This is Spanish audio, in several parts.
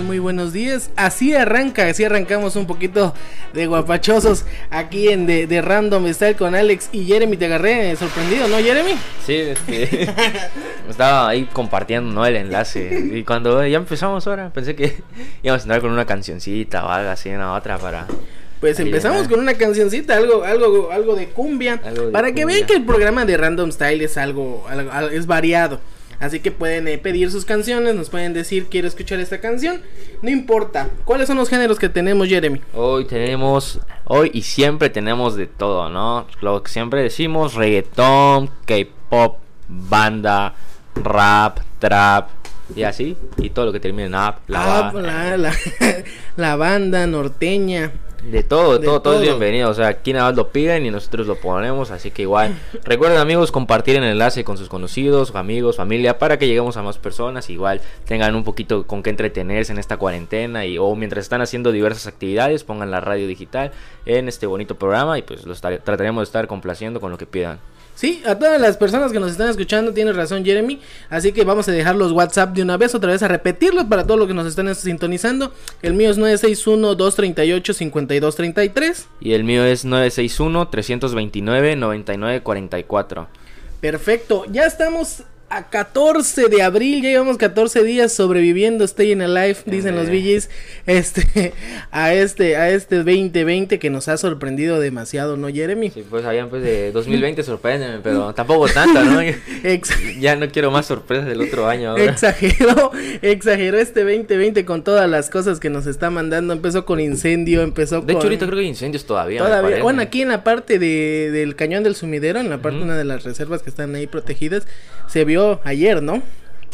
Muy buenos días. Así arranca, así arrancamos un poquito de guapachosos aquí en de, Random Style con Alex y Jeremy. Te agarré sorprendido, ¿no, Jeremy? Sí, este, estaba ahí compartiendo ¿no? el enlace. Y cuando ya empezamos ahora, pensé que íbamos a entrar con una cancioncita o algo así, una otra para. Pues empezamos con una cancioncita, algo, algo, algo de cumbia, para que vean que el programa de Random Style es algo, algo es variado. Así que pueden eh, pedir sus canciones, nos pueden decir quiero escuchar esta canción. No importa. ¿Cuáles son los géneros que tenemos, Jeremy? Hoy tenemos, hoy y siempre tenemos de todo, ¿no? Lo que siempre decimos, reggaetón, K-pop, banda, rap, trap, y así, y todo lo que termine en app, la, la, la banda norteña. De todo, de todo, todo, es bienvenido. O sea, aquí nada más lo piden y nosotros lo ponemos. Así que igual, recuerden amigos, compartir el enlace con sus conocidos, amigos, familia, para que lleguemos a más personas. Igual tengan un poquito con qué entretenerse en esta cuarentena y o mientras están haciendo diversas actividades, pongan la radio digital en este bonito programa y pues los trataremos de estar complaciendo con lo que pidan. Sí, a todas las personas que nos están escuchando, tiene razón Jeremy. Así que vamos a dejar los WhatsApp de una vez, otra vez a repetirlos para todos los que nos están sintonizando. El mío es 961-238-5233. Y el mío es 961-329-9944. Perfecto, ya estamos a 14 de abril, ya llevamos 14 días sobreviviendo, stay in alive, dicen los VGs, este, a este, a este 2020 que nos ha sorprendido demasiado, ¿no, Jeremy? Sí, pues allá pues de 2020 sorpréndeme, pero tampoco tanto, ¿no? ya no quiero más sorpresas del otro año ahora. Exageró, exageró este 2020 con todas las cosas que nos está mandando, empezó con incendio, empezó de con... De hecho ahorita creo que hay incendios todavía. Todavía, bueno, aquí en la parte de, del cañón del sumidero, en la parte una de las reservas que están ahí protegidas, se vio ayer, ¿no?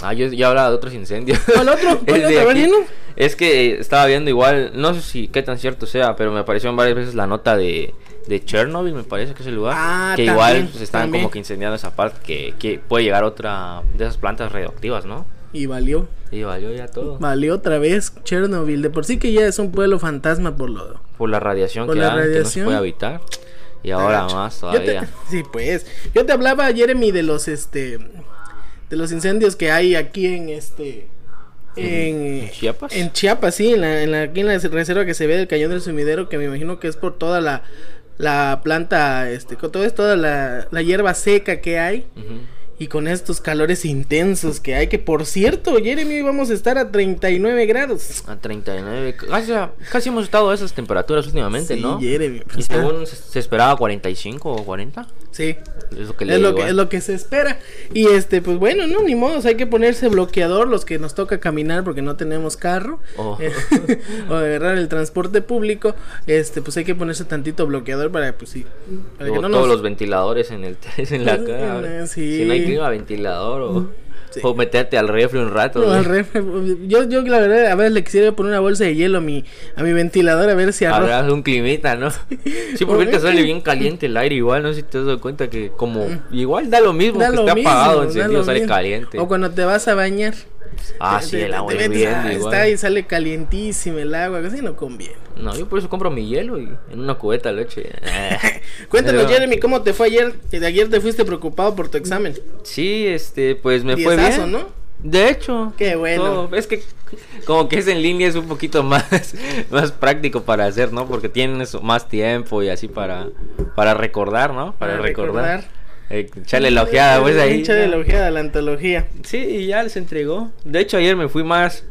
Ah, yo ya hablaba de otros incendios. ¿Cuál otro? ¿Cuál otro? Es que estaba viendo igual, no sé si qué tan cierto sea, pero me apareció varias veces la nota de, de Chernobyl, me parece que es el lugar. Ah, que igual pues, están como que incendiando esa parte, que, que puede llegar otra de esas plantas radioactivas, ¿no? Y valió. Y valió ya todo. Valió otra vez Chernobyl. De por sí que ya es un pueblo fantasma por lo... Por la radiación, que, la radiación. que no se puede habitar. Y ahora más todavía. sí, pues. Yo te hablaba, Jeremy, de los este de los incendios que hay aquí en este en, Chiapas en Chiapas sí en la, en la, aquí en la reserva que se ve del cañón del sumidero que me imagino que es por toda la la planta este con todo es toda la, la hierba seca que hay y con estos calores intensos que hay, que por cierto, Jeremy, vamos a estar a 39 grados. A 39, casi, casi hemos estado a esas temperaturas últimamente, sí, ¿no? Jeremy. Pues y según se, esperaba 45 o 40. Sí. Es lo que, es lo que, es lo que se espera. Y este, pues bueno, no, ni modo, hay que ponerse bloqueador los que nos toca caminar porque no tenemos carro. Oh. o agarrar el transporte público, este, pues hay que ponerse tantito bloqueador para, pues sí. Para que no todos los ventiladores en, el, en la cara. Sí. Si no hay clima, ventilador o... O meterte al refri un rato. Yo, yo la verdad, a ver, le quisiera poner una bolsa de hielo a mi, a mi ventilador a ver si arroja. un climita, ¿no? Sí, porque ahorita sale bien caliente el aire igual, no sé si te has dado cuenta que como igual da lo mismo que está apagado, encendido, sale caliente. O cuando te vas a bañar. Ah, sí, el agua Está ahí, sale calientísimo el agua, casi no conviene. No, yo por eso compro mi hielo y en una cubeta de leche. Cuéntanos, Jeremy, ¿cómo te fue ayer? Que de ayer te fuiste preocupado por tu examen. Sí, este, pues me fue bien. ¿no? De hecho. Qué bueno. es que como que es en línea es un poquito más, más práctico para hacer, ¿no? Porque tienes más tiempo y así para, para recordar, ¿no? Para, recordar. Eh, echarle la ojeada, pues ahí. Echarle la ojeada a la antología. Sí, y ya les entregó. De hecho, ayer me fui más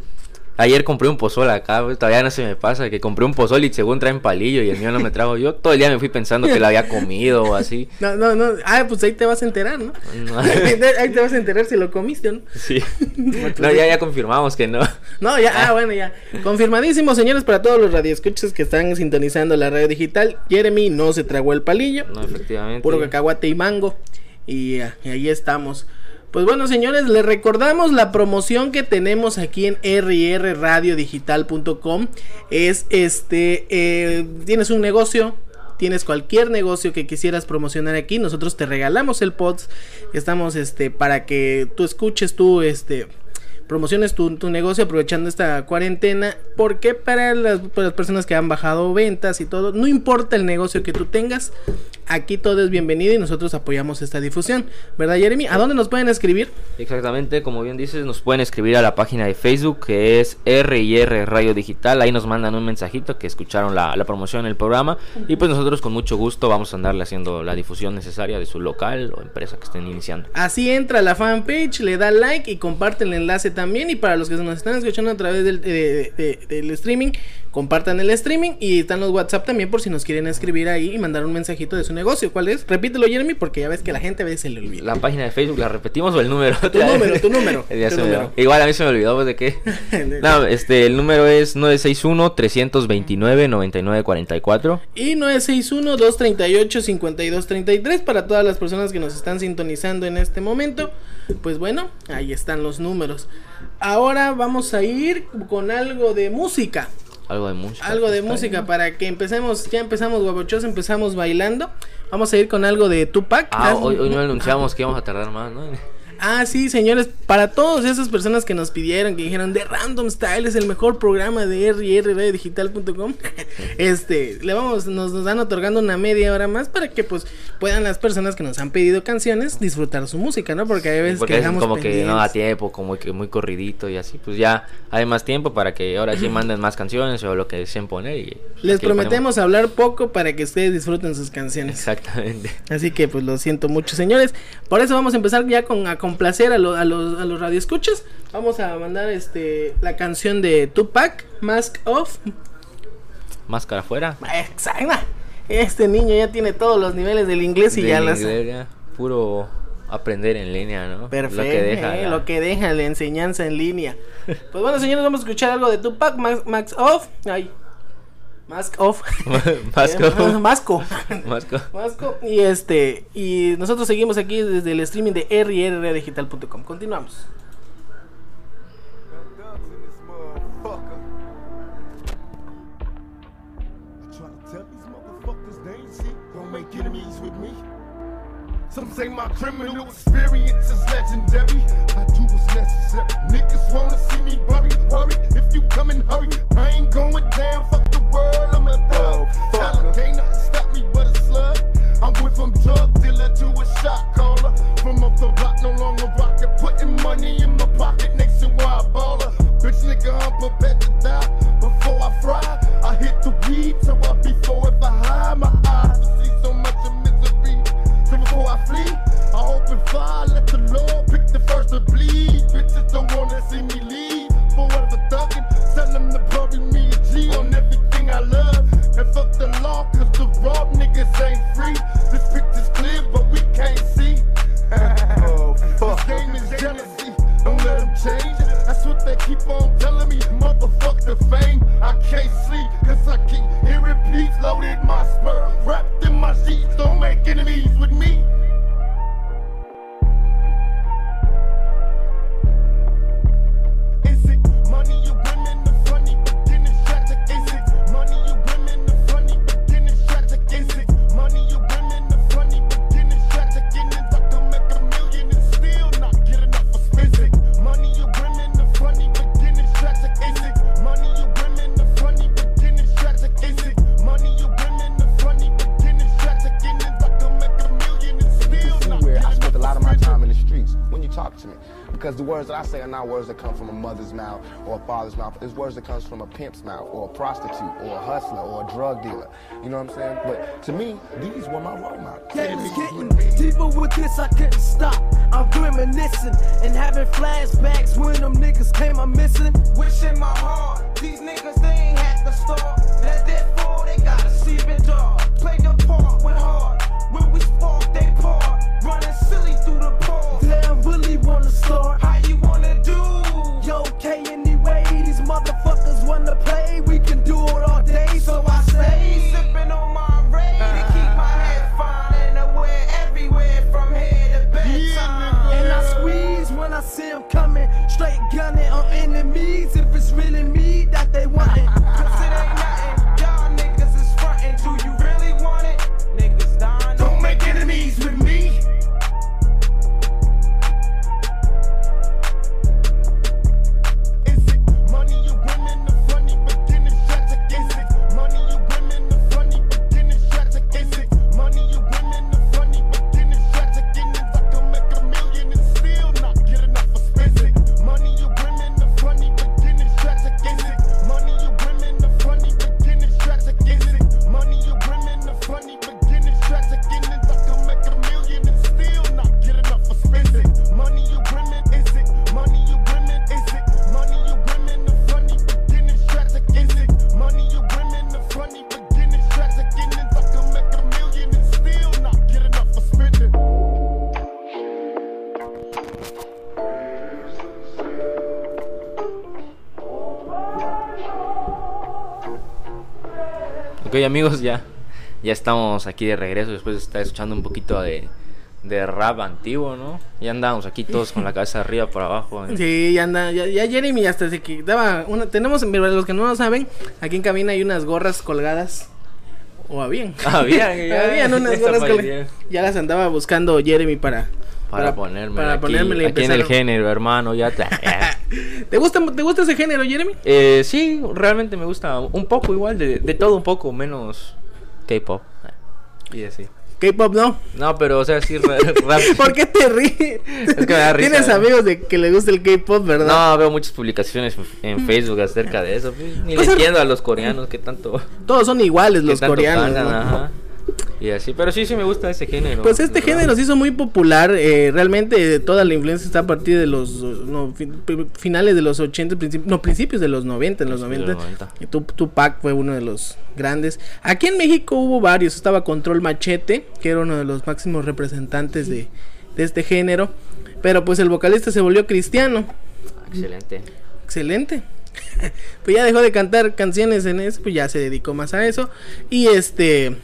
Ayer compré un pozol acá, todavía no se me pasa que compré un pozol y según traen palillo y el mío no me trajo. Yo todo el día me fui pensando que lo había comido o así. No, no, no. Ah, pues ahí te vas a enterar, ¿no? ahí te vas a enterar si lo comiste, ¿no? Sí. no, ya, ya confirmamos que no. No, ya, ah, bueno, ya. Confirmadísimo, señores, para todos los radioescuchas que están sintonizando la radio digital. Jeremy no se tragó el palillo. No, efectivamente. Puro cacahuate y mango. y ahí estamos. Pues bueno, señores, les recordamos la promoción que tenemos aquí en rrradiodigital.com. Es este, eh, tienes un negocio, tienes cualquier negocio que quisieras promocionar aquí, nosotros te regalamos el pods. Estamos este para que tú escuches tú este promociones tu, tu, negocio aprovechando esta cuarentena. Porque para las, para las, personas que han bajado ventas y todo, no importa el negocio que tú tengas, aquí todo es bienvenido y nosotros apoyamos esta difusión. ¿Verdad, Jeremy? ¿A dónde nos pueden escribir? Exactamente, como bien dices, nos pueden escribir a la página de Facebook que es R&R Radio Digital. Ahí nos mandan un mensajito que escucharon la, la promoción del programa y pues nosotros con mucho gusto vamos a andarle haciendo la difusión necesaria de su local o empresa que estén iniciando. Así entra a la fanpage, le da like y comparte el enlace también. Y para los que nos están escuchando a través del, del streaming, compartan el streaming y están los WhatsApp también por si nos quieren escribir ahí y mandar un mensajito de su negocio. ¿Cuál es? Repítelo, Jeremy, porque ya ves que la gente a veces se le olvida. La página de Facebook, ¿la repetimos o el número? Tu número, tu número. Igual a mí se me olvidó, pues, ¿de qué? no, este, el número es 961-329-9944. Y 961-238-5233 para todas las personas que nos están sintonizando en este momento. Pues bueno, ahí están los números. Ahora vamos a ir con algo de música. Algo de música. Algo de música para que empecemos, ya empezamos guapochos, empezamos bailando. Vamos a ir con algo de Tupac. Ah, hoy, hoy no anunciamos que íbamos a tardar más, ¿no? Ah, sí, señores, para todas esas personas que nos pidieron, que dijeron de Random Style es el mejor programa de rrradiodigital.com, este, le vamos, nos, nos dan otorgando una media hora más para que pues puedan las personas que nos han pedido canciones disfrutar su música, ¿no? Porque hay veces que dejamos como que no da tiempo, como que muy corridito y así, pues ya hay más tiempo para que ahora sí manden más canciones o lo que deseen poner y les prometemos hablar poco para que ustedes disfruten sus canciones. Exactamente. Así que pues lo siento mucho, señores. Por eso vamos a empezar ya con complacer a, a, los, a los radioescuchas. Vamos a mandar este la canción de Tupac, Mask Off. Máscara afuera. Exacto. Este niño ya tiene todos los niveles del inglés y ya las. Puro aprender en línea, ¿no? Perfecto. Lo que deja, eh, lo que deja la enseñanza en línea. pues bueno, señores, vamos a escuchar algo de Tupac, Max, Max Off. Ay. Mask off. Mask off. Masco. Masco. Masco. Y este. Y nosotros seguimos aquí desde el streaming de rrdigital.com. Continuamos. Some say my criminal experience is legendary. I do what's necessary. Niggas wanna see me worry, worry. If you come and hurry, I ain't going down. Fuck the world, I'm a thug. Oh, Talent ain't nothing stop me but a slug. I went from drug dealer to a shot caller. From up the block, no longer rockin'. Putting money in my pocket, next to nationwide baller. Bitch nigga, I'm prepared to die. Before I fry, I hit the weed, so I be for if I hide my eyes. I see so much of misery. So before I flee, I open fire, let the Lord the first to bleed. Bitches don't wanna see me leave. Forever thuggin', send them to bury me a G on everything I love. And fuck the law, cause the raw niggas ain't free. This picture's clear, but we can't see. oh, fuck. This game is jealousy, don't let them change. That's what they keep on telling me, motherfuck the fame. I can't sleep, cause I keep hearing beats loaded my spur. Wrapped in my sheets, don't make enemies with me. Because the words that I say are not words that come from a mother's mouth or a father's mouth. It's words that comes from a pimp's mouth or a prostitute or a hustler or a drug dealer. You know what I'm saying? But to me, these were my role models. Game's getting deeper with this, I couldn't stop. I'm reminiscing and having flashbacks when them niggas came I'm missing. Wishing my heart, these niggas they ain't had to start. Amigos, ya, ya estamos aquí de regreso después de estar escuchando un poquito de, de rap antiguo, ¿no? Ya andamos aquí todos con la cabeza arriba por abajo. ¿eh? Sí, ya anda, ya, ya Jeremy hasta se quitaba una, tenemos, para los que no lo saben, aquí en cabina hay unas gorras colgadas. O habían. Habían, ya. habían unas gorras colgadas. Ya las andaba buscando Jeremy para... Para, ponerme para aquí, aquí en el género, hermano, ya te... ¿Te gusta, ¿Te gusta ese género, Jeremy? Eh, sí, realmente me gusta un poco igual, de, de todo un poco, menos K-pop. Y así. K-pop no. No, pero o sea, sí, ra- rap. ¿Por qué te ríes? Es que me da risa, Tienes ¿eh? amigos de que le gusta el K-pop, ¿verdad? No, veo muchas publicaciones en Facebook acerca de eso. pues, Ni le Pues, entiendo a los coreanos qué tanto, Todos son iguales los coreanos. cantan, ¿no? ajá. Y así, pero sí, sí me gusta ese género. Pues este verdad. género se hizo muy popular, eh, realmente toda la influencia está a partir de los no, finales de los 80, princip- no, principios de los 90, en los Principios 90. de los 90. Y Tup- Tupac fue uno de los grandes. Aquí en México hubo varios, estaba Control Machete, que era uno de los máximos representantes de, de este género, pero pues el vocalista se volvió cristiano. Excelente. Excelente. pues ya dejó de cantar canciones en eso, pues ya se dedicó más a eso. Y este.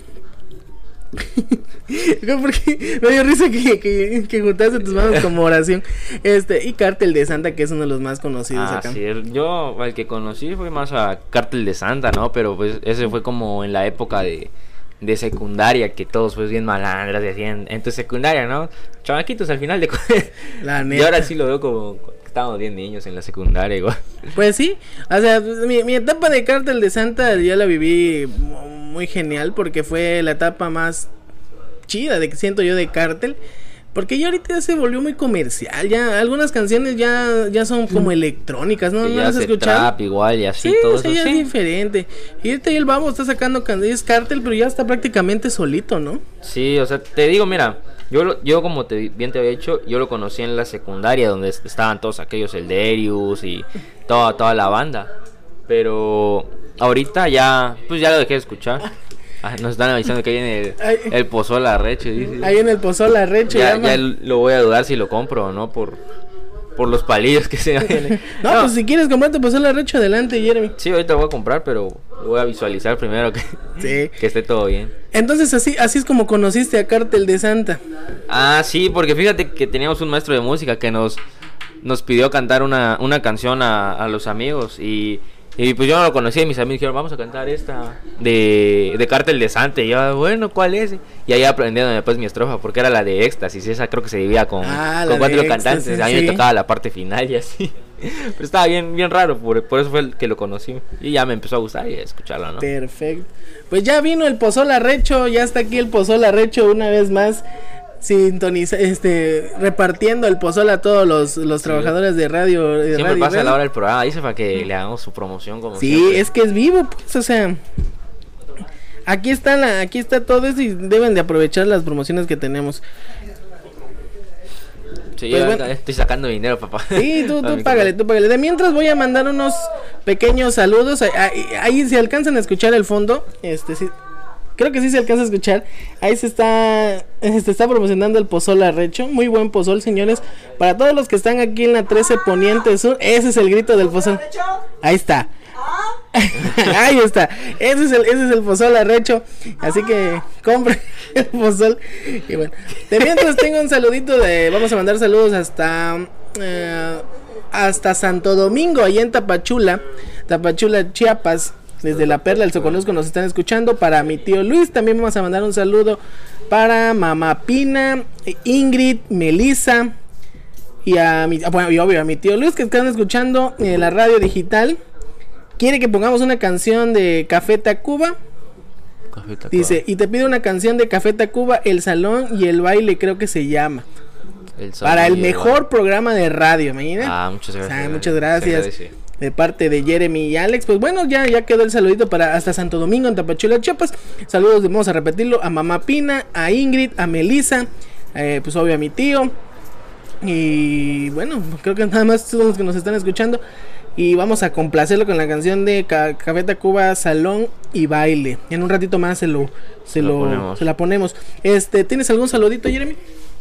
Porque me dio risa que, que, que juntaste tus manos como oración. Este, y Cártel de Santa, que es uno de los más conocidos Ah, acá. sí, yo el que conocí fue más a Cártel de Santa, ¿no? Pero pues ese fue como en la época de, de secundaria, que todos pues bien malandras decían en tu secundaria, ¿no? Chamaquitos al final de... La y neta. ahora sí lo veo como que estábamos bien niños en la secundaria igual. Pues sí, o sea, mi, mi etapa de Cártel de Santa ya la viví muy genial porque fue la etapa más chida de que siento yo de Cártel. Porque ya ahorita ya se volvió muy comercial, ya algunas canciones ya, ya son como electrónicas, ¿no? ¿No las has escuchado? trap igual y así, Sí, todo eso. ya es sí. diferente. Y ahorita ya el Babo está sacando canciones Cártel, pero ya está prácticamente solito, ¿no? Sí, o sea, te digo, mira, yo, yo como te, bien te había dicho, yo lo conocí en la secundaria donde est- estaban todos aquellos, el Darius y toda, toda la banda. Pero ahorita ya, pues ya lo dejé de escuchar. Ah, nos están avisando que viene el, Ay. el pozol arrecho, dice. Ahí en el Pozol Arrecho. ya, ya lo voy a dudar si lo compro o no por, por los palillos que se ven. No, pues si quieres comprarte Pozol Arrecho, adelante, Jeremy. Sí, ahorita lo voy a comprar, pero lo voy a visualizar primero que, Sí. que esté todo bien. Entonces así, así es como conociste a Cártel de Santa. Ah, sí, porque fíjate que teníamos un maestro de música que nos, nos pidió cantar una, una canción a, a los amigos y, y pues yo no lo conocía y mis amigos dijeron, vamos a cantar esta de, de Cártel de Santa. Y yo, bueno, ¿cuál es? Y ahí aprendieron después mi estrofa, porque era la de Éxtasis, esa creo que se dividía con, Ah, con cuatro cantantes, Éxtasis, a mí sí. me tocaba la parte final y así. Pero estaba bien, bien raro, por, por eso fue el que lo conocí. Y ya me empezó a gustar y a escucharlo, ¿no? Perfecto. Pues ya vino el Pozol Arrecho, ya está aquí el Pozol Arrecho una vez más. Sintoniza, este, repartiendo el pozol a todos los, los trabajadores de radio. de Siempre radio pasa a la hora del programa, dice para que le hagamos su promoción como Sí, siempre. es que es vivo, pues, o sea. Aquí está la, aquí está todo eso y deben de aprovechar las promociones que tenemos. Sí, Pues yo bueno. estoy sacando dinero, papá. Sí, tú, tú págale, tú págale. De mientras voy a mandar unos pequeños saludos. Ahí, ahí, ahí si alcanzan a escuchar el fondo, este sí, creo que sí se alcanza a escuchar. Ahí se está, se está promocionando el pozol arrecho. Muy buen pozol, señores. Para todos los que están aquí en la 13 Poniente Sur, ese es el grito del pozol. Ahí está. Ahí está. Ese es el, ese es el pozol arrecho. Así que compren el pozol. Y bueno. De mientras tengo un saludito de. Vamos a mandar saludos hasta. eh, hasta Santo Domingo, ahí en Tapachula. Tapachula, Chiapas. Desde la Perla, el Soconusco nos están escuchando. Para mi tío Luis, también vamos a mandar un saludo. Para Mamá Pina, Ingrid, Melissa. Y a mi, ah, bueno, y obvio, a mi tío Luis que están escuchando en la radio digital. Quiere que pongamos una canción de Café Tacuba. Café Tacuba. Dice, y te pido una canción de Café Tacuba, El Salón y el Baile, creo que se llama. El Para el mejor programa de radio, imagina. Ah, muchas gracias. Ah, muchas gracias. De parte de Jeremy y Alex. Pues bueno, ya, ya quedó el saludito para hasta Santo Domingo, en Tapachula, Chiapas. Saludos, vamos a repetirlo, a Mamá Pina, a Ingrid, a Melissa, eh, pues obvio a mi tío. Y bueno, creo que nada más son los que nos están escuchando. Y vamos a complacerlo con la canción de Ca- Café Tacuba, Salón y Baile. En un ratito más se lo, se lo, ponemos. se la ponemos. Este, ¿tienes algún saludito, Jeremy?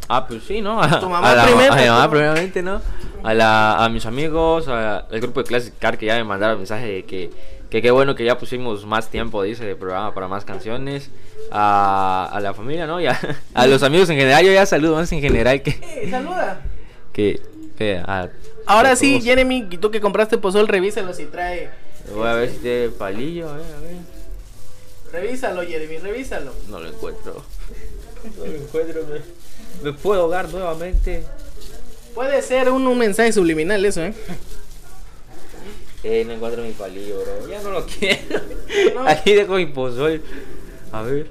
Ah, pues sí, ¿no? A, Tu mamá a la- primero. a mi mamá primeramente, ¿no? A, la, a mis amigos, al grupo de Classic Car que ya me mandaron mensaje de que que qué bueno que ya pusimos más tiempo, dice, de programa para más canciones. A, a la familia, ¿no? Ya, a los amigos en general, yo ya saludo más en general que... Eh, saluda. Que, que a, Ahora a sí, todos. Jeremy, tú que compraste pozol, revísalo si trae. Voy a ver si tiene palillo, a ver, a ver. Revísalo, Jeremy, revísalo. No lo encuentro. No lo encuentro, me, me puedo ahogar nuevamente. Puede ser un, un mensaje subliminal eso, ¿eh? Eh, no encuentro mi palillo, bro. Ya no lo quiero. No. Aquí dejo mi pozol. A ver.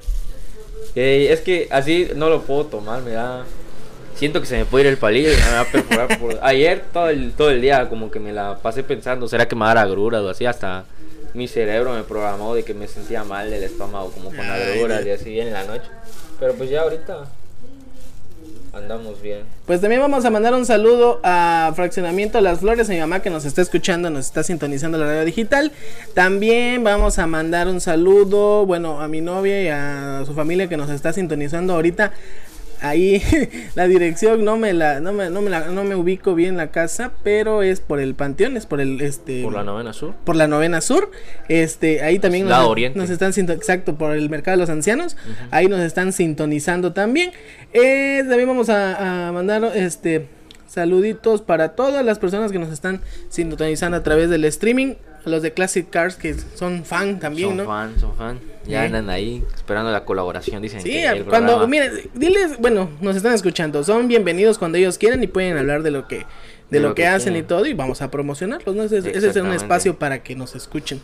Eh, es que así no lo puedo tomar, me da. Siento que se me puede ir el palillo y me va a perforar por. Ayer todo el, todo el día como que me la pasé pensando, ¿será que me va a dar agruras o así? Hasta mi cerebro me programó de que me sentía mal del estómago, como con agruras y así en la noche. Pero pues ya ahorita andamos bien. Pues también vamos a mandar un saludo a Fraccionamiento Las Flores, a mi mamá que nos está escuchando, nos está sintonizando la radio digital. También vamos a mandar un saludo, bueno, a mi novia y a su familia que nos está sintonizando ahorita. Ahí la dirección no me la no me, no me la- no me ubico bien la casa, pero es por el Panteón, es por el este Por la novena sur. por la novena sur. Este, ahí también Lado nos, oriente. nos están exacto por el mercado de los ancianos. Ahí nos están sintonizando también. Eh, también vamos a, a mandar este saluditos para todas las personas que nos están sintonizando a través del streaming. A los de Classic Cars que son fan también, son ¿no? fan, son fan. Ya andan ahí esperando la colaboración, dicen. Sí, que cuando, programa- miren, diles, bueno, nos están escuchando, son bienvenidos cuando ellos quieran y pueden hablar de lo que, de, lo, que, hacen y todo y vamos a promocionarlos, ¿no? Ese, ese es un espacio para que nos escuchen.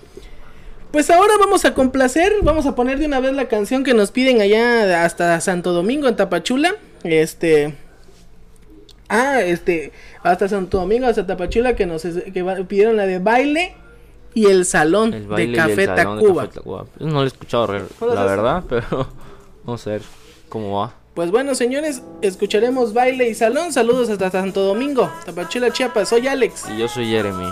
Pues ahora vamos a complacer, vamos a poner de una vez la canción que nos piden allá hasta Santo Domingo en Tapachula, este... Ah, este, hasta Santo Domingo, hasta Tapachula, que nos que pidieron la de baile y el salón El baile de y Café el salón de Tacuba. Café Tacuba. No lo he escuchado, re- ¿No lo la verdad, pero vamos a ver cómo va. Pues bueno, señores, escucharemos baile y salón. Saludos hasta Santo Domingo, Tapachula, Chiapas. Soy Alex. Y yo soy Jeremy.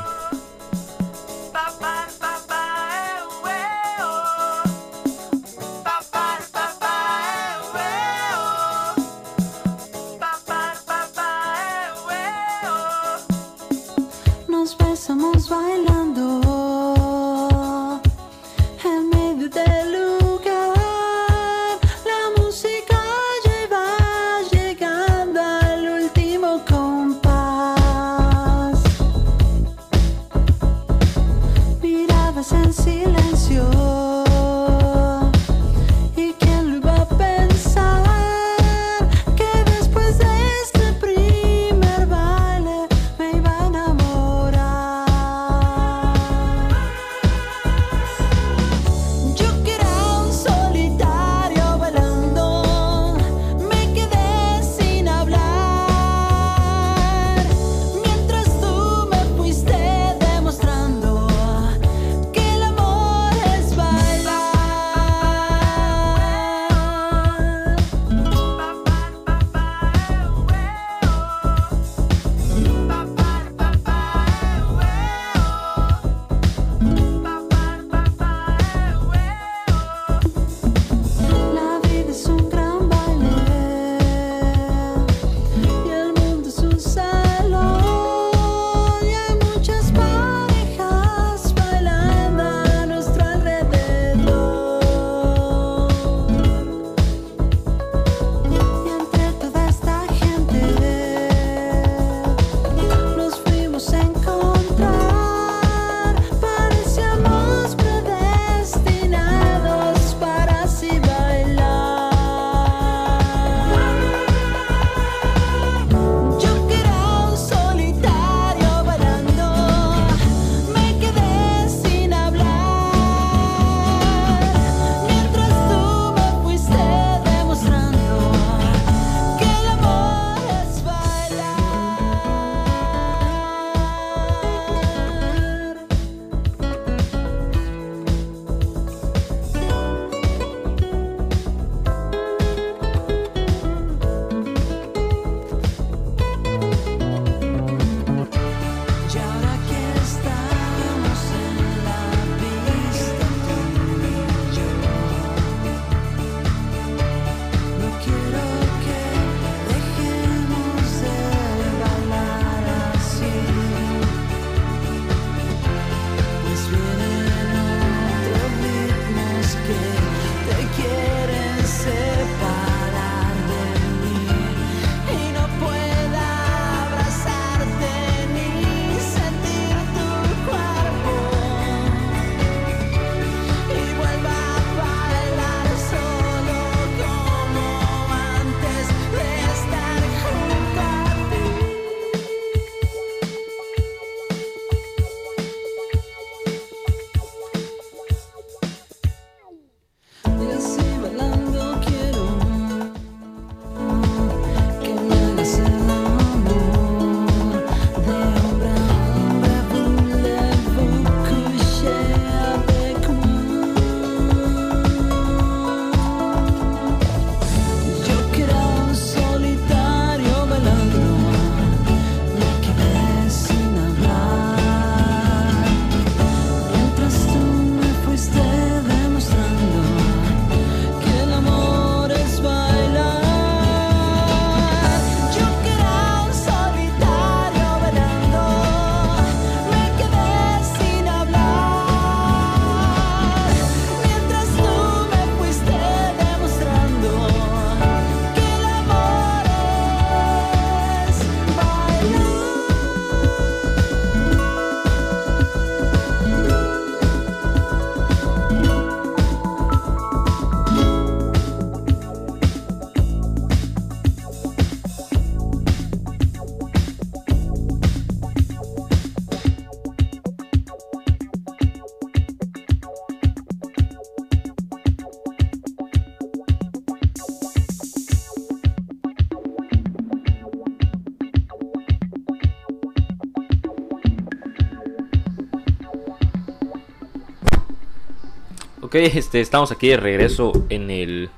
Este, estamos aquí de regreso en el...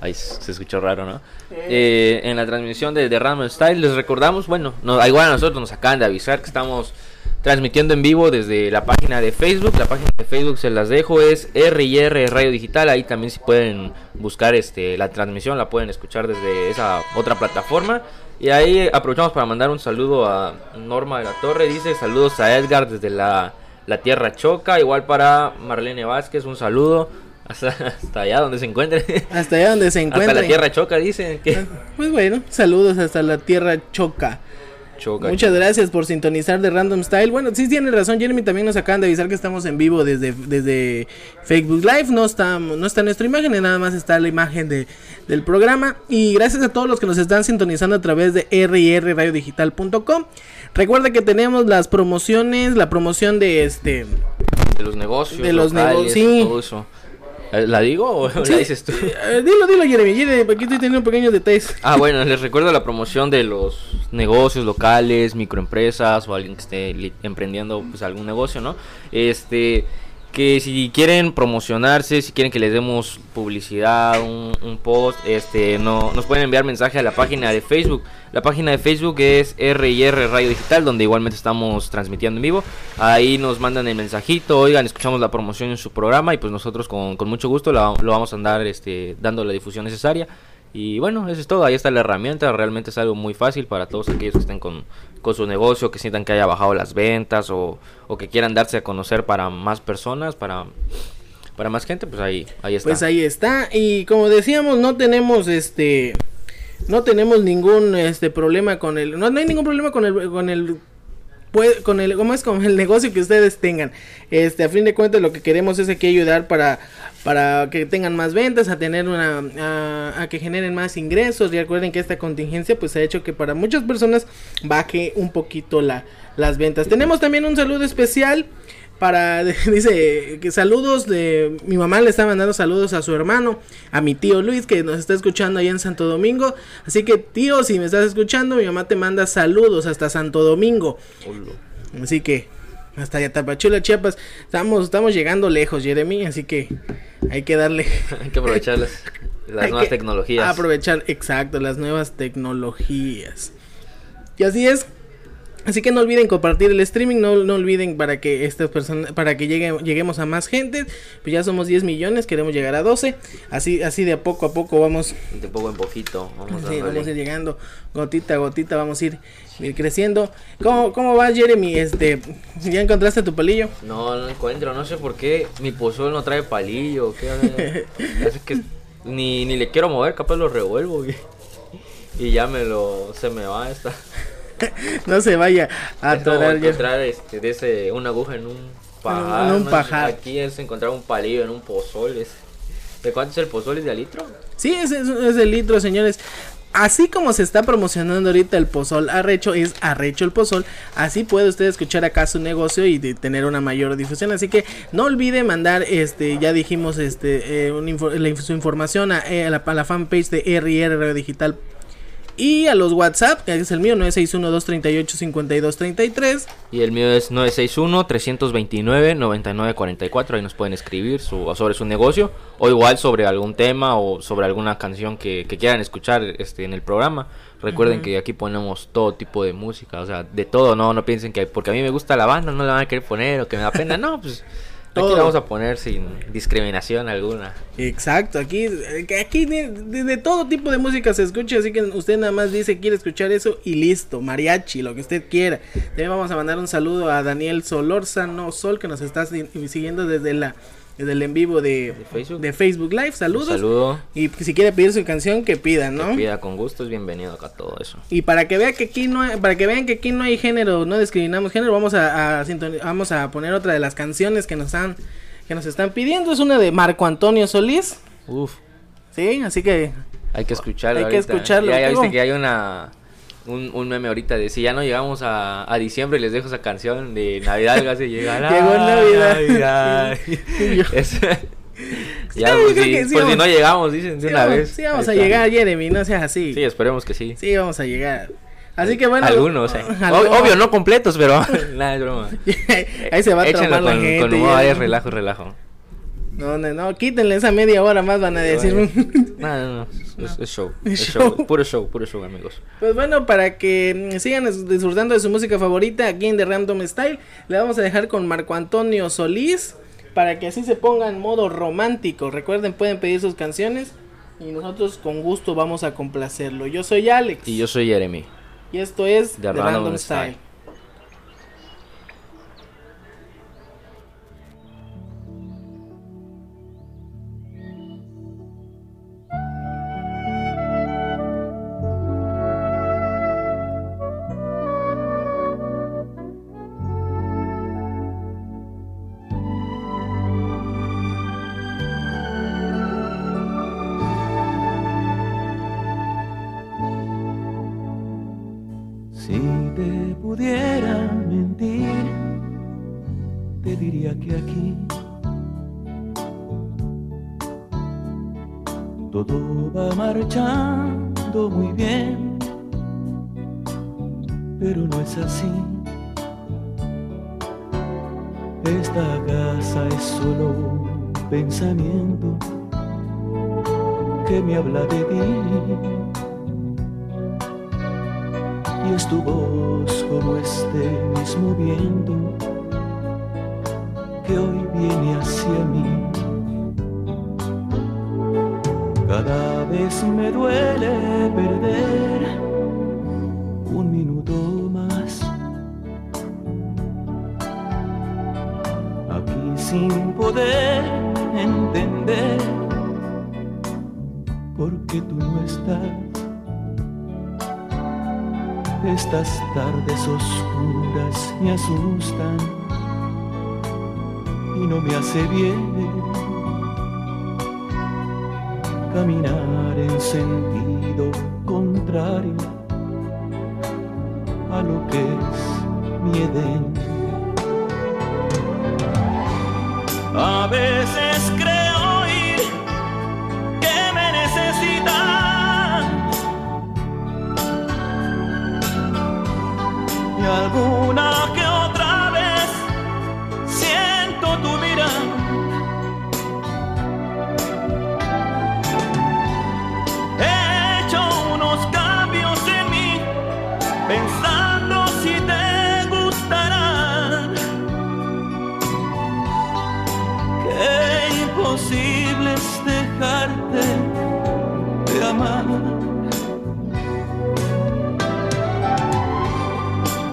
Ay, se escuchó raro, ¿no? Eh, en la transmisión de, de Random Style les recordamos, bueno, no, igual a nosotros nos acaban de avisar que estamos transmitiendo en vivo desde la página de Facebook. La página de Facebook se las dejo, es R&R Radio Digital. Ahí también si pueden buscar este la transmisión, la pueden escuchar desde esa otra plataforma. Y ahí aprovechamos para mandar un saludo a Norma de la Torre. Dice saludos a Edgar desde la, la Tierra Choca. Igual para Marlene Vázquez, un saludo. Hasta, hasta allá donde se encuentre. Hasta allá donde se encuentra. Hasta la Tierra Choca, dice. Que... Pues bueno, saludos hasta la Tierra Choca. Choca. Muchas gracias por sintonizar de Random Style. Bueno, sí tiene razón, Jeremy también nos acaban de avisar que estamos en vivo desde, desde Facebook Live. No está, no está nuestra imagen, nada más está la imagen de, del programa. Y gracias a todos los que nos están sintonizando a través de rrradiodigital.com. Recuerda que tenemos las promociones, la promoción de este De los negocios. De los locales, nego- sí. todo eso. Eh, ¿La digo o Sí, la dices tú? eh, dilo, dilo, Jeremy. Jeremy, aquí estoy teniendo pequeños detalles. Ah, bueno, les recuerdo la promoción de los negocios locales, microempresas o alguien que esté emprendiendo pues algún negocio, ¿no? Este que si quieren promocionarse, si quieren que les demos publicidad, un, post, este no nos pueden enviar mensaje a la página de Facebook. La página de Facebook es R&R Radio Digital, donde igualmente estamos transmitiendo en vivo. Ahí nos mandan el mensajito, oigan, escuchamos la promoción en su programa y pues nosotros con, con mucho gusto lo vamos a andar este, dando la difusión necesaria. Y bueno, eso es todo. Ahí está la herramienta. Realmente es algo muy fácil para todos aquellos que estén con, con su negocio, que sientan que haya bajado las ventas o, o que quieran darse a conocer para más personas, para, para más gente. Pues ahí, ahí está. Pues ahí está. Y como decíamos, no tenemos este. No tenemos ningún este problema con el. No, no hay ningún problema con el. Con el puede- con el, ¿cómo es? Con el negocio que ustedes tengan. Este, a fin de cuentas, lo que queremos es aquí ayudar para, para que tengan más ventas, a tener una, a, a que generen más ingresos. Y recuerden que esta contingencia, pues ha hecho que para muchas personas baje un poquito la, las ventas. Tenemos también un saludo especial para dice que saludos de mi mamá le está mandando saludos a su hermano a mi tío Luis que nos está escuchando allá en Santo Domingo así que tío si me estás escuchando mi mamá te manda saludos hasta Santo Domingo así que hasta allá Tapachula Chiapas estamos estamos llegando lejos Jeremy así que hay que darle Hay que aprovechar las, hay nuevas tecnologías. Aprovechar, exacto, las nuevas tecnologías. Y así es. Así que no olviden compartir el streaming, no, no olviden para que estas personas, para que llegue- lleguemos a más gente. Pues ya somos 10 millones, queremos llegar a 12. Así, así de a poco a poco vamos, De poco en poquito. Vamos sí, dándole. vamos a ir llegando, gotita a gotita, vamos a ir, ir creciendo. ¿Cómo, ¿Cómo vas, Jeremy? Este, ¿ya encontraste tu palillo? No, no encuentro, no sé por qué mi pozol no trae palillo, ¿qué? Que ni, ni le quiero mover, capaz lo revuelvo güey. y ya me lo, se me va esta. No se vaya a atorar ya. encontrar este, de ese, una aguja en un pajar. En un ¿no? pajar. Aquí es encontrar un palillo en un pozol. es- ¿De cuánto es el pozol? ¿Es de litro? Sí, es, es, es el litro, señores. Así como se está promocionando ahorita el pozol arrecho, es arrecho el pozol, así puede usted escuchar acá su negocio y de tener una mayor difusión. Así que no olvide mandar, este, ya dijimos, este, eh, un info- la su información a, eh, a la, a la fanpage de RR Digital y a los WhatsApp, que es el mío, 961-238-5233. Y el mío es 961-329-9944. Ahí nos pueden escribir su, sobre su negocio o igual sobre algún tema o sobre alguna canción que, que quieran escuchar este, en el programa. Recuerden que aquí ponemos todo tipo de música, o sea, de todo, no, no piensen que porque a mí me gusta la banda no la van a querer poner o que me da pena, no, pues aquí Todo. la vamos a poner sin discriminación alguna. Exacto, aquí, aquí de, de- de todo tipo de música se escucha, así que usted nada más dice quiere escuchar eso y listo, mariachi, lo que usted quiera. También vamos a mandar un saludo a Daniel Solórzano Sol que nos está si- siguiendo desde la desde el en vivo de, ¿De Facebook? de Facebook Live. Saludos. Un saludo. Y si quiere pedir su canción que pida, ¿no? Que pida con gusto, es bienvenido acá todo eso. Y para que vea que aquí no hay- para que vean que aquí no hay género, no discriminamos género, vamos a, a vamos a poner otra de las canciones que nos han que nos están pidiendo, es una de Marco Antonio Solís. Uf, Sí, así que hay que escucharlo. Hay que ahorita. escucharlo, Ya, ya viste que hay una un, un meme ahorita de si ya no llegamos a, a diciembre les dejo esa canción de Navidad algo así llega la Llegó Navidad. Navidad. Y Es- ya, pues, sí, que sí por si no llegamos, dicen de una vamos, vez. sí vamos a llegar, Jeremy, no seas así. Sí, esperemos que sí. Sí, vamos a llegar. Así que bueno. Algunos, eh. Ob- Obvio, no completos, pero nada, es broma. Ahí se va a Échenlo traumar la con, gente. con humor, relajo, relajo. No, no, no, quítenle esa media hora más, van a decir. No, no, no. Es, show. Es, show. Puro show, puro show, amigos. Pues bueno, para que sigan disfrutando de su música favorita aquí en The Random Style, le vamos a dejar con Marco Antonio Solís para que así se ponga en modo romántico. Recuerden, pueden pedir sus canciones y nosotros con gusto vamos a complacerlo. Yo soy Alex. Y yo soy Jeremy. Y esto es The, Random, Style.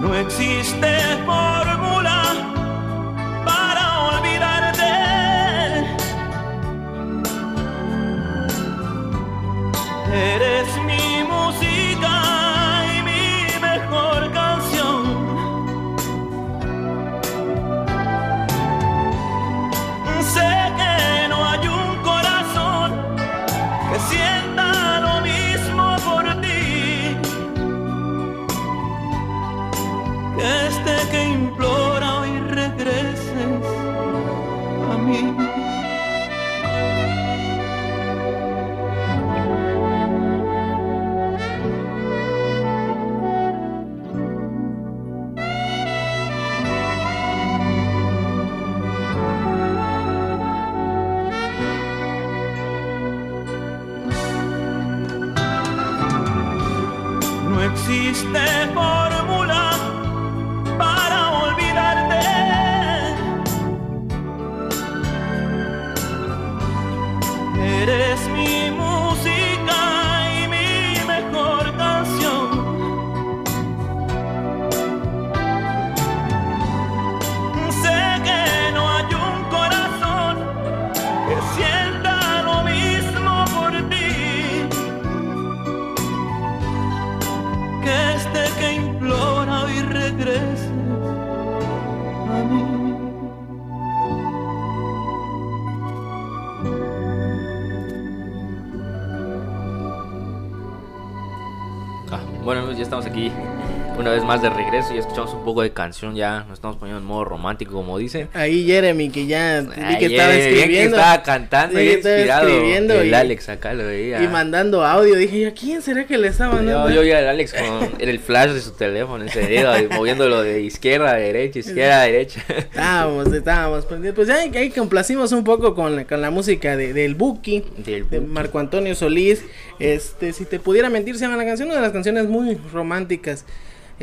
No existe de regreso y escuchamos un poco de canción ya. Nos estamos poniendo en modo romántico, como dicen. Ahí Jeremy, que ya vi que estaba bien, bien escribiendo. que estaba cantando Sí, y inspirado. escribiendo el y- Alex acá lo veía. Y mandando audio. Dije, ¿y ¿a quién será que le está Yo, mandando? yo vi al Alex con el flash de su teléfono encendido moviéndolo de izquierda a derecha, izquierda a derecha. Estábamos, estábamos. Pues ya ahí, complacimos un poco con, la- con la música de, del Buki, Del de Buki. Marco Antonio Solís. Este, si te pudiera mentir, se llama la canción, una de las canciones muy románticas.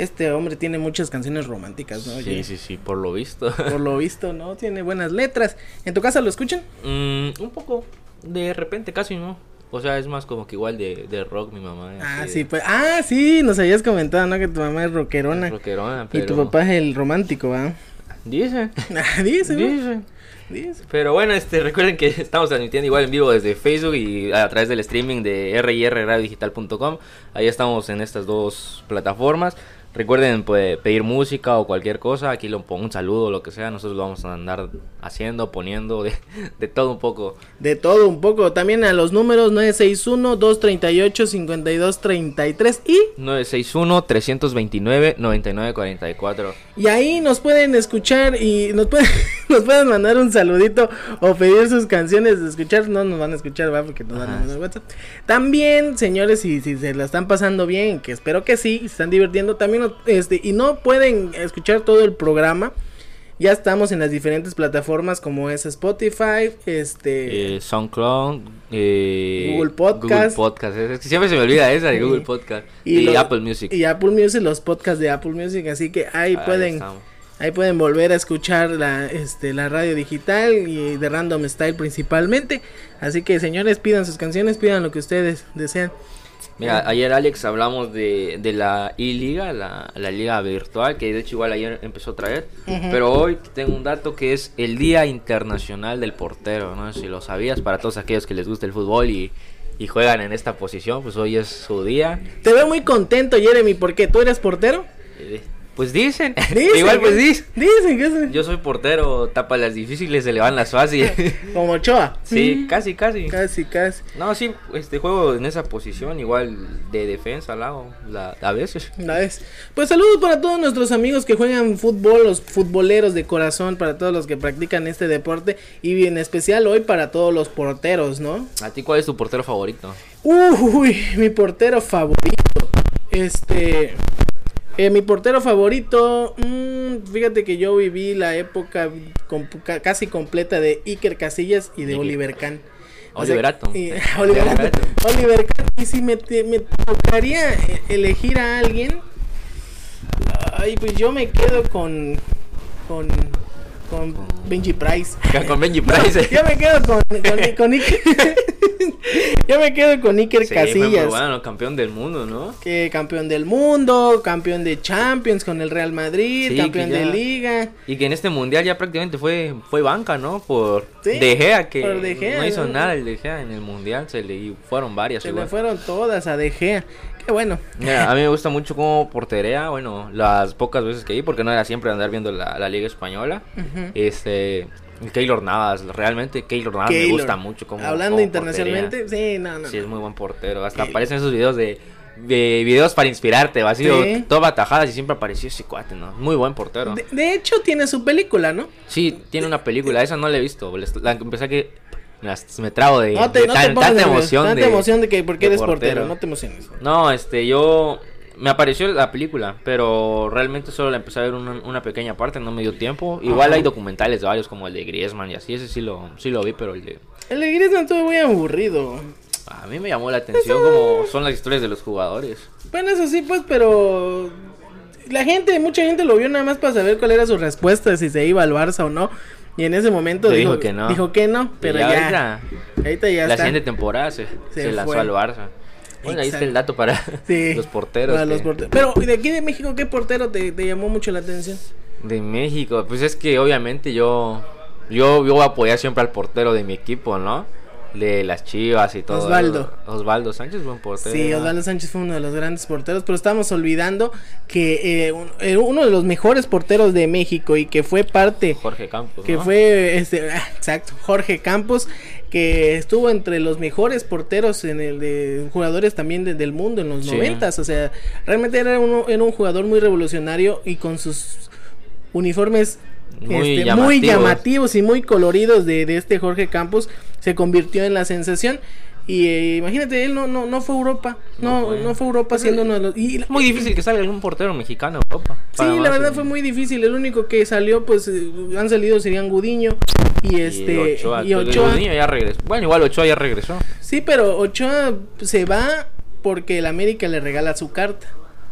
Este hombre tiene muchas canciones románticas, ¿no? Sí, Oye, sí, sí, por lo visto. Por lo visto, ¿no? Tiene buenas letras. ¿En tu casa lo escuchan? Mm, un poco, de repente casi no. O sea, es más como que igual de, de rock mi mamá. Ah, sí, de- pues. Ah, sí, nos habías comentado, ¿no? Que tu mamá es rockerona. rockerona, Y tu pero- papá es el romántico, ¿va? Dice. Dice. Dice. Dice. Pero bueno, este, recuerden que estamos transmitiendo igual en vivo desde Facebook y a través del streaming de rrradiodigital.com. Ahí estamos en estas dos plataformas. Recuerden pues, pedir música o cualquier cosa. Aquí lo pongo un saludo, lo que sea. Nosotros lo vamos a andar haciendo, poniendo de, de todo un poco. De todo un poco. También a los números 961-238-5233. Y, 961-329-9944. y ahí nos pueden escuchar y nos pueden, nos pueden mandar un saludito o pedir sus canciones de escuchar. No nos van a escuchar, va, porque nos van a mandar WhatsApp. También, señores, si, si se la están pasando bien, que espero que sí, se están divirtiendo también, este, y no pueden escuchar todo el programa. Ya estamos en las diferentes plataformas como es Spotify, este... Eh, SoundCloud, eh, Google Podcast. Google Podcast. Es que siempre se me olvida esa de Google Podcast. Y, los- Apple Music. Y Apple Music, los podcasts de Apple Music, así que ahí Ahí pueden estamos. ahí pueden volver a escuchar la este la radio digital y de Random Style principalmente. Así que señores, pidan sus canciones, pidan lo que ustedes desean. Mira, ayer Alex hablamos de, de la I-Liga, la, la liga virtual, que de hecho igual ayer empezó a traer. Pero hoy tengo un dato que es el Día Internacional del Portero. No sé si lo sabías, para todos aquellos que les gusta el fútbol y, y juegan en esta posición, pues hoy es su día. Te veo muy contento, Jeremy, porque tú eres portero. Eh, Pues dicen, Dicen igual pues dicen. Dicen que es Yo soy portero, tapa las difíciles, se le van las fáciles. como Ochoa. sí, casi, casi. Casi, casi. No, sí, este juego en esa posición, igual de defensa al lado, la, a veces. Una vez. Pues saludos para todos nuestros amigos que juegan fútbol, los futboleros de corazón, para todos los que practican este deporte y en especial hoy para todos los porteros, ¿no? ¿A ti cuál es tu portero favorito? Uy, mi portero favorito. Este. Eh, mi portero favorito. mm, fíjate que yo viví la época casi completa de Iker Casillas y de Iker. Oliver Kahn. O sea, Oliverato. Oliverato. Oliver Kahn. Y si me, te- me tocaría eh, elegir a alguien. Ay, pues yo me quedo con. Con. Con Benji Price. Con Benji Price. Yo me quedo con, con, con Iker. Yo me quedo con Iker Sí, Casillas. bueno, campeón del mundo, ¿no? Que campeón del mundo, campeón de Champions con el Real Madrid, Sí, campeón de Liga. Y que en este mundial ya prácticamente fue fue banca, ¿no? Por Sí, De Gea, que por De Gea, no hizo ¿no? nada el De Gea en el mundial, se le fueron varias. Se le fueron todas a De Gea. Qué bueno. Mira, a mí me gusta mucho cómo porterea, bueno, las pocas veces que vi, porque no era siempre andar viendo la, la Liga Española. Este, Keylor Navas, realmente Keylor Navas me gusta mucho como Hablando internacionalmente, sí, no, no. Sí, es muy buen portero. Hasta Keylor. aparecen esos videos de, de videos para inspirarte, va así, Sí. todo batajadas y siempre apareció ese cuate, ¿no? Muy buen portero. De, de hecho, tiene su película, ¿no? Sí, tiene una película, esa no la he visto. La empecé que me, trago de, No te, de no tan- tanta emoción tanta de, emoción de que porque eres portero. no te emociones. No, este, yo me apareció la película, pero realmente solo la empecé a ver una, una pequeña parte, no me dio tiempo. Igual hay documentales de varios como el de Griezmann y así, ese sí lo, sí lo vi, pero el de El de Griezmann estuvo muy aburrido. a mí me llamó la atención como son las historias de los jugadores. Bueno, eso sí, pues, pero la gente, mucha gente lo vio nada más para saber cuál era su respuesta, si se iba al Barça o no. Y en ese momento dijo, dijo que no. Dijo que no, pero Y ya. ahorita, ahorita ya la está. siguiente temporada se, Se se lanzó al Barça. Bueno, ahí está el dato para Sí, los porteros. para los porteros. Pero, ¿y de aquí de México qué portero te, te llamó mucho la atención? De México, pues es que obviamente yo, yo, yo voy a apoyar siempre al portero de mi equipo, ¿no? De las Chivas y todo. Osvaldo. Osvaldo Sánchez, buen portero. Sí, Osvaldo Sánchez fue uno de los grandes porteros, pero estamos olvidando que eh, un- eh, uno de los mejores porteros de México y que fue parte, Jorge Campos. que ¿no? fue, este, exacto, Jorge Campos, que estuvo entre los mejores porteros en el de jugadores también de- del mundo en los Sí. noventas, o sea, realmente era, uno, era un jugador muy revolucionario y con sus uniformes Muy este, muy llamativos. llamativos y muy coloridos de, de este Jorge Campos se convirtió en la sensación y eh, imagínate él no no no fue Europa no No fue. no fue Europa siendo uno de los y muy difícil que salga algún portero mexicano a Europa. sí la verdad fue muy difícil el único que salió pues eh, han salido serían Gudiño y este Ochoa, y Ochoa. niño ya regresó. Bueno, igual Ochoa ya regresó. sí pero Ochoa se va porque el América le regala su carta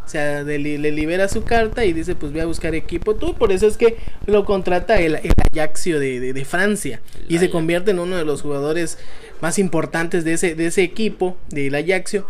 o sea, de le libera su carta y dice, pues voy a buscar equipo tú. Por eso es que lo contrata el, el Ajaxio de, de- de Francia. El y se convierte en uno de los jugadores más importantes de ese, de ese equipo, del Ajaxio.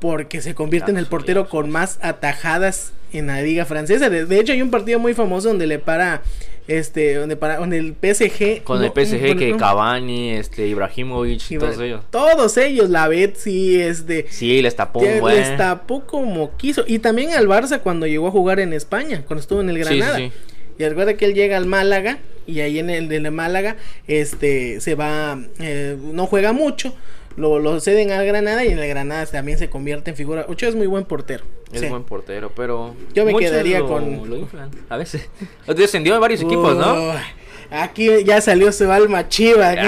Porque se convierte en el portero Ajax. con más atajadas en la liga francesa. De, de hecho, hay un partido muy famoso donde le para... Este, donde para, donde el PSG. Con no, el PSG con- que no, Cavani, este, Ibrahimovic y Ibra- todos ellos. Todos ellos, la Betsy, este. Sí, les tapó un buen. les tapó como quiso. Y también al Barça cuando llegó a jugar en España, cuando estuvo en el Sí, sí, Granada. sí. Y recuerda que él llega al Málaga y ahí en el de Málaga este se va, eh, no juega mucho, lo, lo ceden al Granada y en el Granada también se convierte en figura. Ochoa es muy buen portero. Es sí. buen portero, pero. Yo me quedaría lo- con- Lo inflan, a veces. Descendió en varios equipos, ¿no? Aquí ya salió su alma chiva.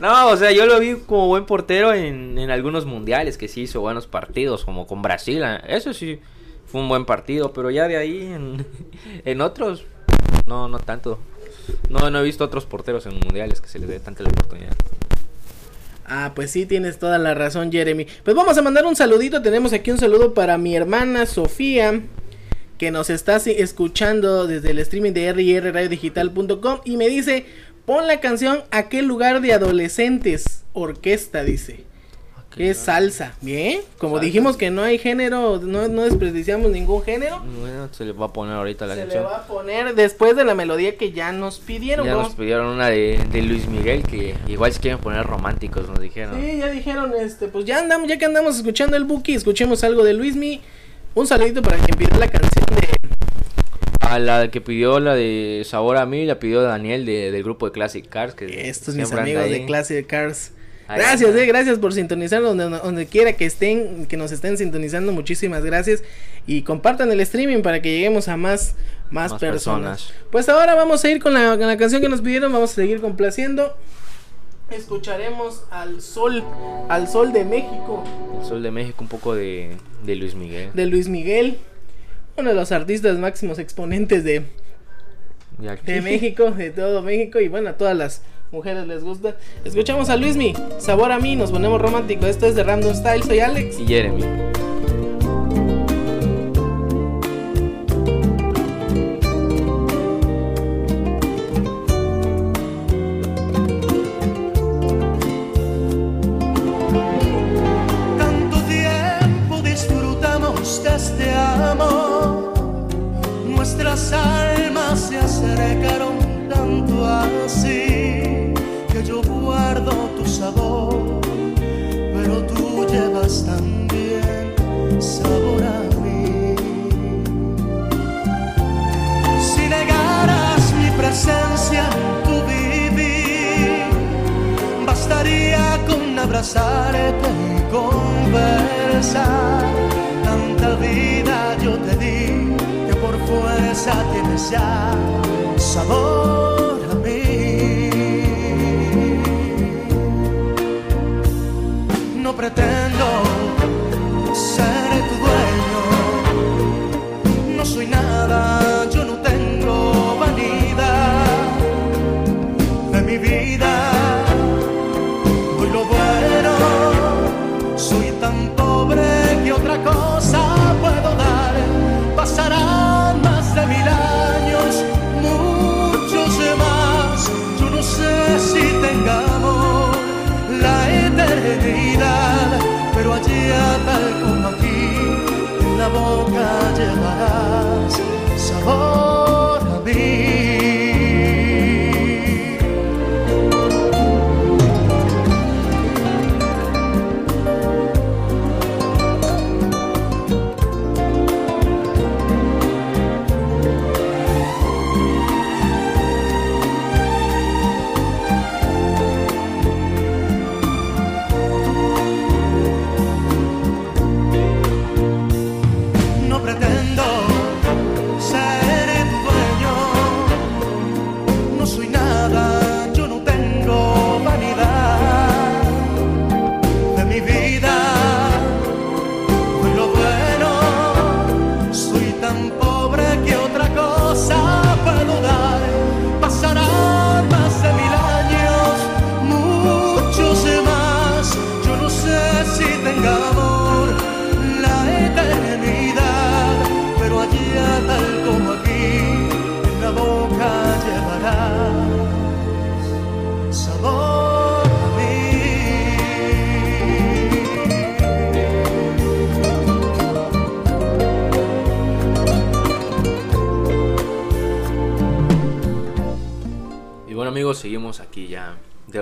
No, o sea, yo lo vi como buen portero en, en algunos mundiales que sí hizo buenos partidos, como con Brasil. ah, Eso sí, fue un buen partido, pero ya de ahí en, en otros, no, no tanto. No, no he visto otros porteros en mundiales que se les dé tanta la oportunidad. Ah, pues sí, tienes toda la razón, Jeremy. Pues vamos a mandar un saludito. Tenemos aquí un saludo para mi hermana Sofía, que nos está escuchando desde el streaming de rrradiodigital.com y me dice, pon la canción Aquel lugar de adolescentes, orquesta, dice. Que es salsa, bien. Como Salsa, dijimos que no hay género, no, no desperdiciamos ningún género. Bueno, se les va a poner ahorita la Se le va a poner después de la melodía que ya nos pidieron. Ya Vamos- nos pidieron una de, de Luis Miguel que igual se quieren poner románticos, nos dijeron. Sí, ya dijeron, este, pues ya andamos, ya que andamos escuchando el Buki, escuchemos algo de Luismi. Un saludito para quien pidió la canción de A la que pidió la de Sabor a mí, la pidió Daniel de, del grupo de Classic Cars. Que estos mis amigos de. Classic Cars. Gracias, eh, gracias por sintonizar donde, donde quiera que estén, que nos estén sintonizando, muchísimas gracias. Y compartan el streaming para que lleguemos a más, más, Más personas. personas. Pues ahora vamos a ir con la, con la canción que nos pidieron, vamos a seguir complaciendo. Escucharemos al sol, al sol de México. El Sol de México, un poco de, de Luis Miguel. de Luis Miguel, uno de los artistas máximos exponentes de, de México, de todo México, y bueno, a todas las mujeres les gusta. Escuchamos a Luismi, sabor a mí, nos ponemos románticos. Esto es de Random Style, soy Alex. Y Jeremy. Abrazarte y conversar. Tanta vida yo te di que por fuerza tienes ya sabor a mí. No pretendo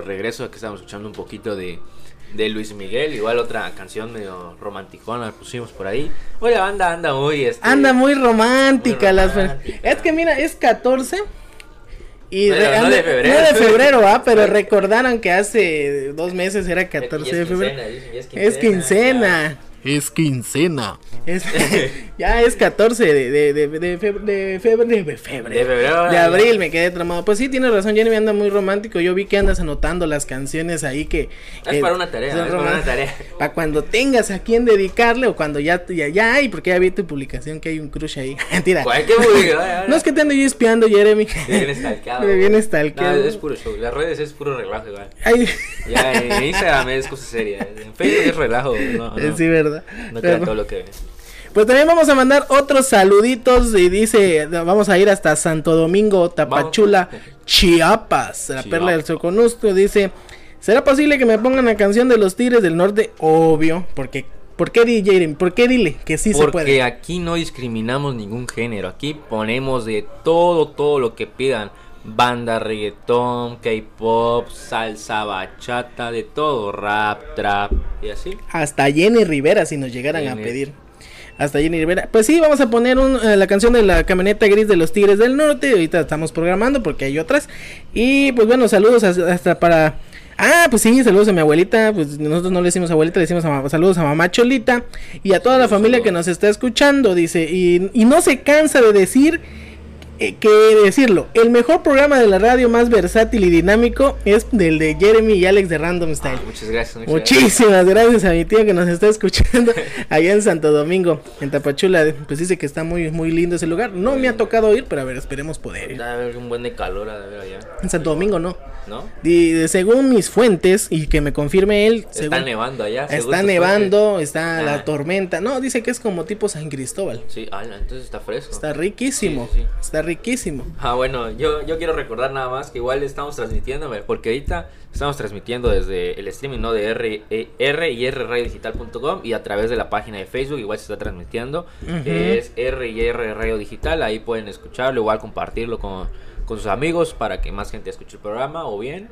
regreso. Aquí estamos escuchando un poquito de, de Luis Miguel. Igual otra canción medio romanticona la pusimos por ahí. Oye, la banda anda muy... Este, Anda muy romántica. Muy las. Es que mira, es 14. Y Bueno, re- no anda- de febrero. no de febrero, ¿ah? Pero recordaron que hace dos meses era y 14 es de febrero. quincena, Es quincena. Es quincena. Es- ya es 14 de, de, de, de, de febrero. De, febrero. De febrero, De ya. abril me quedé tramado. Pues sí, tienes razón, Jeremy anda muy romántico. Yo vi que andas anotando las canciones ahí que. Es para una tarea, es para una tarea. Para cuando tengas a quien dedicarle o cuando ya, ya, ya hay, porque ya vi tu publicación que hay un crush ahí. Mentira. No es que te ando yo espiando, Jeremy. Me viene stalkeado. Me viene No, stalkeado. es puro show. Las redes es puro relajo igual. Ay, Ya en Instagram es cosa seria. En Facebook es relajo. No, no, sí, ¿verdad? No crean todo lo que ven. Pues también vamos a mandar otros saluditos y dice, vamos a ir hasta Santo Domingo, Tapachula, Chiapas, la Chiapas. perla del Soconusco, dice, ¿será posible que me pongan la canción de los Tigres del Norte? Obvio, porque, ¿por qué DJ? ¿Por qué dile que sí se Porque puede? aquí no discriminamos ningún género. Aquí ponemos de todo, todo lo que pidan. Banda, reggaetón, K-pop, salsa, bachata, de todo. Rap, trap y así. Hasta Jenny Rivera si nos llegaran a pedir. Hasta Jenny Rivera. Pues sí, vamos a poner un, eh, la canción de la camioneta gris de los Tigres del Norte. Ahorita estamos programando porque hay otras. Y pues bueno, saludos hasta, hasta para... Ah, pues sí, saludos a mi abuelita. Pues nosotros no le decimos abuelita, le decimos a saludos a mamá Cholita. Y a toda la familia que nos está escuchando, dice. Y, y no se cansa de decir eh, que decirlo. El mejor programa de la radio más versátil y dinámico es del de Jeremy y Alex de Random Style. Ah, muchas gracias. muchas. Muchísimas gracias a mi tío que nos está escuchando allá en Santo Domingo, en Tapachula. Pues dice que está muy muy lindo ese lugar. No me ha tocado ir, pero a ver, esperemos poder ir. Debe haber un buen de calor a ver allá. En Santo Domingo no. ¿No? Y de- según mis fuentes y que me confirme él, Está según- nevando allá. está nevando, está la Ah. tormenta. No, dice que es como tipo San Cristóbal. Sí, ala, entonces está fresco. Está riquísimo, Sí, sí, sí. está riquísimo. Ah, bueno, yo, yo quiero recordar nada más que igual estamos transmitiendo, porque ahorita estamos transmitiendo desde el streaming ¿no? de R, eh, R y R radiodigital.com y a través de la página de Facebook igual se está transmitiendo, es R y R Radio Digital, ahí pueden escucharlo, igual compartirlo con, con sus amigos para que más gente escuche el programa o bien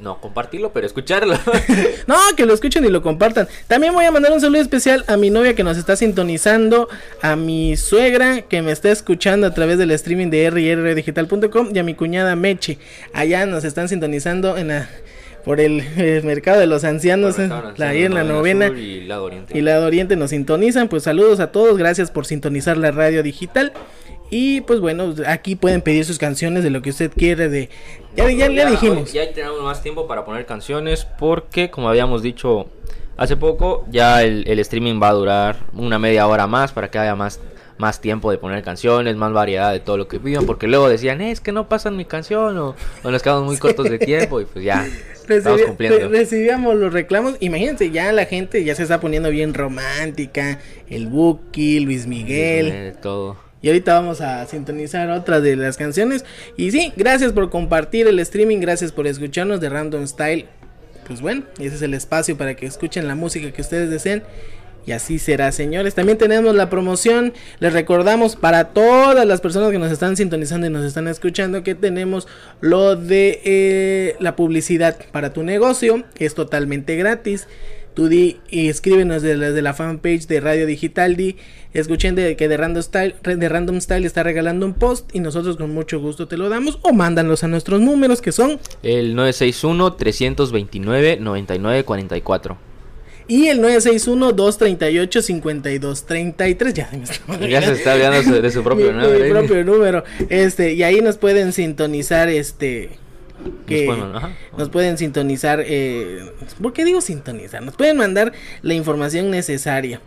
no compartirlo, pero escucharlo. No, que lo escuchen y lo compartan. También voy a mandar un saludo especial a mi novia que nos está sintonizando, a mi suegra que me está escuchando a través del streaming de rrdigital.com y a mi cuñada Meche. Allá nos están sintonizando en la, por el, mercado de los ancianos, eh, la- ahí en la novena. Sur y lado. Y Oriente nos sintonizan, pues saludos a todos, gracias por sintonizar la radio digital. Y pues bueno, aquí pueden pedir sus canciones de lo que usted quiere de... Ya, ya, ya hoy- dijimos. Ya tenemos más tiempo para poner canciones porque, como habíamos dicho hace poco, ya el, el streaming va a durar una media hora más para que haya más, más tiempo de poner canciones, más variedad de todo lo que pidan. Porque luego decían, "Eh, es que no pasan mi canción o, o nos quedamos muy cortos de tiempo y pues ya estamos Recibi- cumpliendo. re- recibíamos los reclamos. Imagínense, ya la gente ya se está poniendo bien romántica. El Buki, Luis Miguel. De todo. Y ahorita vamos a sintonizar otra de las canciones. Y sí, gracias por compartir el streaming. Gracias por escucharnos de Random Style. Pues bueno, ese es el espacio para que escuchen la música que ustedes deseen. Y así será, señores. También tenemos la promoción. Les recordamos para todas las personas que nos están sintonizando y nos están escuchando que tenemos lo de eh, la publicidad para tu negocio. es totalmente gratis. Tú di y escríbenos desde, desde la fanpage de Radio Digital. Di, escuchen de, que de Random, Style, de Random Style está regalando un post y nosotros con mucho gusto te lo damos. O mándanos a nuestros números que son El 961-329-9944. y el 961-238-5233. Ya, Ya se está su- de su propio número. mi ¿eh? propio número. Este, y ahí nos pueden sintonizar este que Nos pueden- ajá. nos pueden sintonizar eh, ¿por qué digo sintonizar? Nos pueden mandar la información necesaria.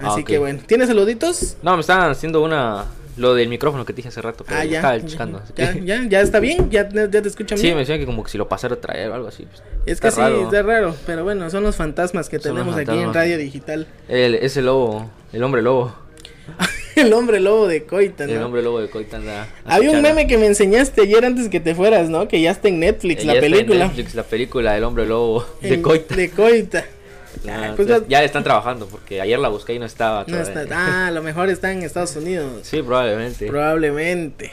Ah, Así que bueno, ¿tienes saluditos? No, me estaban haciendo una... Lo del micrófono que te dije hace rato, pero Ah, ya. estaba checando. Ya, ya, ya está bien, ya, ya te escuchan Sí, bien. me decían que como que si lo pasara a traer o algo así. pues, Es que está sí, raro. está raro, pero bueno, son los fantasmas que Son tenemos aquí en. Radio Digital. El, ese lobo, el hombre lobo. El hombre lobo de Coita, ¿no? El hombre lobo de Coita anda. Había un meme que me enseñaste ayer antes que te fueras, ¿no? Que ya está en Netflix Eh, la ya está en película. Netflix, la película del hombre lobo de Coita. De Coita. Ah, Ah, pues entonces, ya- ya están trabajando porque ayer la busqué y no estaba. No está, ah, a lo mejor está en Estados Unidos. Sí, probablemente. Probablemente.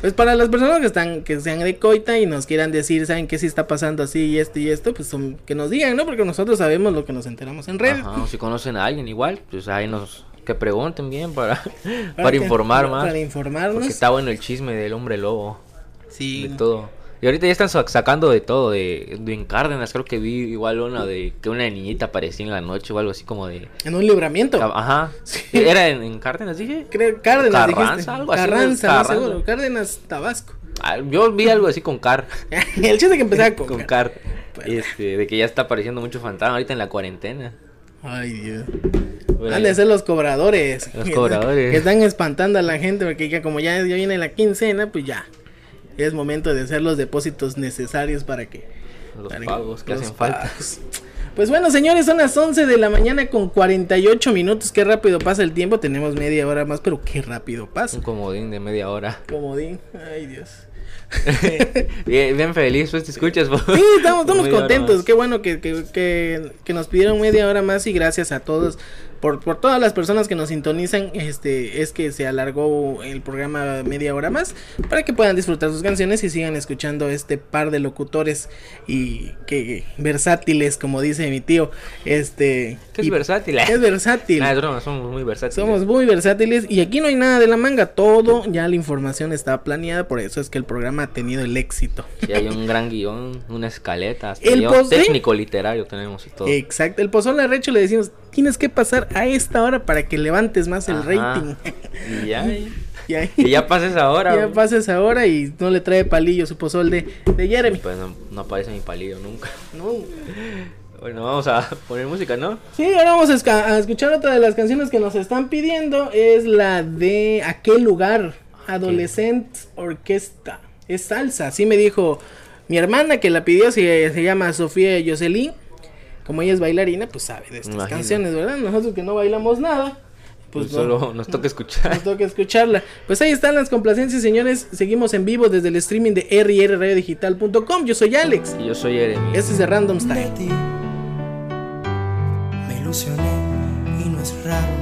Pues para las personas que están, que sean de coita y nos quieran decir, ¿saben qué sí está pasando así y esto y esto? Pues son- que nos digan, ¿no? Porque nosotros sabemos lo que nos enteramos en redes. Ajá, o si conocen a alguien igual, pues ahí nos que pregunten bien para, para, Para que- informar más. Para informarnos. Porque está bueno el chisme del hombre lobo, Sí. de todo. Y ahorita ya están sa- sacando de todo, de, de en Cárdenas, creo que vi igual una de que una niñita aparecía en la noche o algo así como de... En un libramiento. Ajá. ¿Era en, en Cárdenas, dije? Creo, Cárdenas, Carranza, dijiste. algo así, Carranza, no Carranza. seguro. Cárdenas, Tabasco. Ah, Yo vi algo así con Car. el chiste que empezaba con, con Car- Car. Este, de que ya está apareciendo mucho fantasma ahorita en la cuarentena. Ay, Dios. Han de ser los cobradores. Los Que- cobradores. Que están espantando a la gente porque ya como ya, ya viene la quincena, pues ya. Es momento de hacer los depósitos necesarios para que... Los para pagos que los hacen falta. Pues bueno, señores, son las 11 de la mañana con 48 minutos. Qué rápido pasa el tiempo. Tenemos media hora más, pero qué rápido pasa. Un comodín de media hora. Comodín. Ay, Dios. bien, bien feliz, pues te escuchas. Sí, estamos, estamos contentos. Qué bueno que, que, que, que nos pidieron media hora más y gracias a todos por, por todas las personas que nos sintonizan. Este es que se alargó el programa media hora más para que puedan disfrutar sus canciones y sigan escuchando este par de locutores y que versátiles, como dice mi tío. Este ¿Qué es y- versátil? Es versátil. Ah, somos muy versátiles. Somos muy versátiles y aquí no hay nada de la manga, todo ya la información está planeada, por eso es que el programa ha tenido el éxito. Sí, hay un gran guion, una escaleta, hasta El guion técnico literario tenemos y todo. Exacto, el pozole recho le decimos, tienes que pasar a esta hora para que levantes más el rating. Y ya, y ahí, y ya pases ahora. ya pases ahora y no le trae palillo su pozole de, de Jeremy. Pues no, no aparece mi palillo nunca. No. Bueno, vamos a poner música, ¿no? Sí, ahora vamos a escuchar otra de las canciones que nos están pidiendo, es la de Aquel lugar, Adolescent Orquesta. Es salsa, así me dijo mi hermana que la pidió, se, se llama Sofía Jocelyn. Como ella es bailarina, pues sabe de estas canciones, ¿verdad? Nosotros que no bailamos nada, pues, Pues no. solo nos toca escuchar. Nos toca escucharla. Pues ahí están las complacencias, señores. Seguimos en vivo desde el streaming de rrradiodigital.com. Yo soy Alex. Y yo soy Jeremy. Este es de Random de Style. ti. Me ilusioné y no es raro,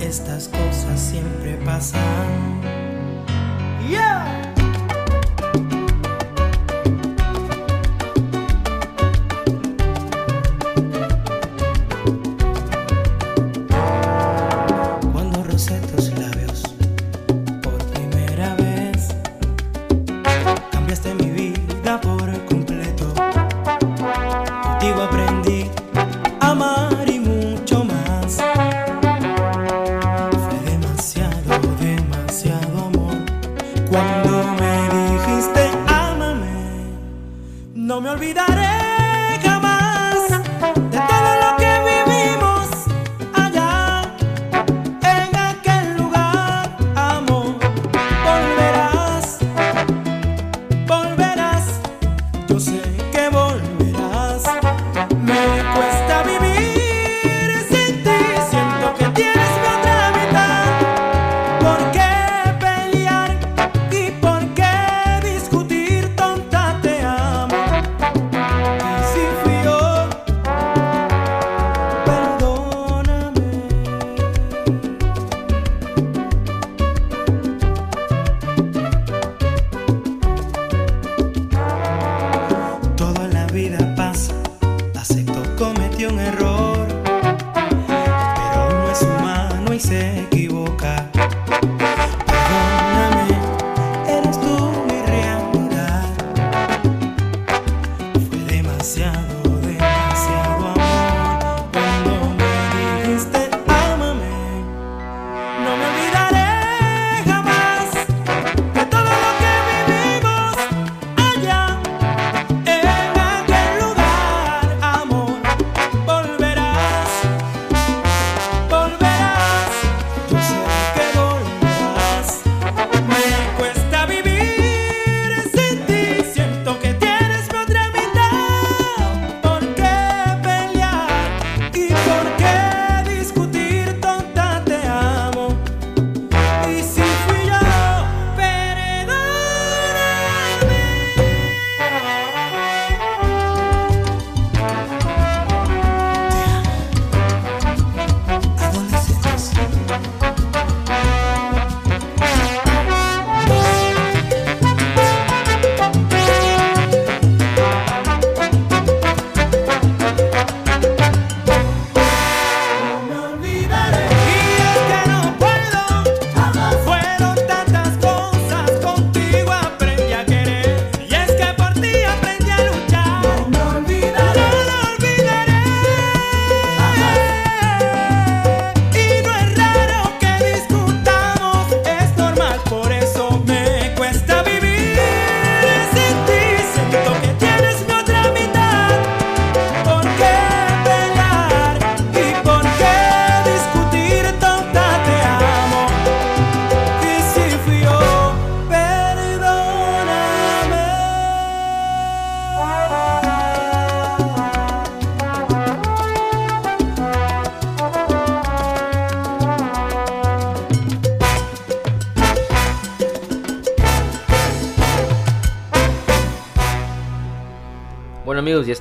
estas cosas siempre pasan. Cuando no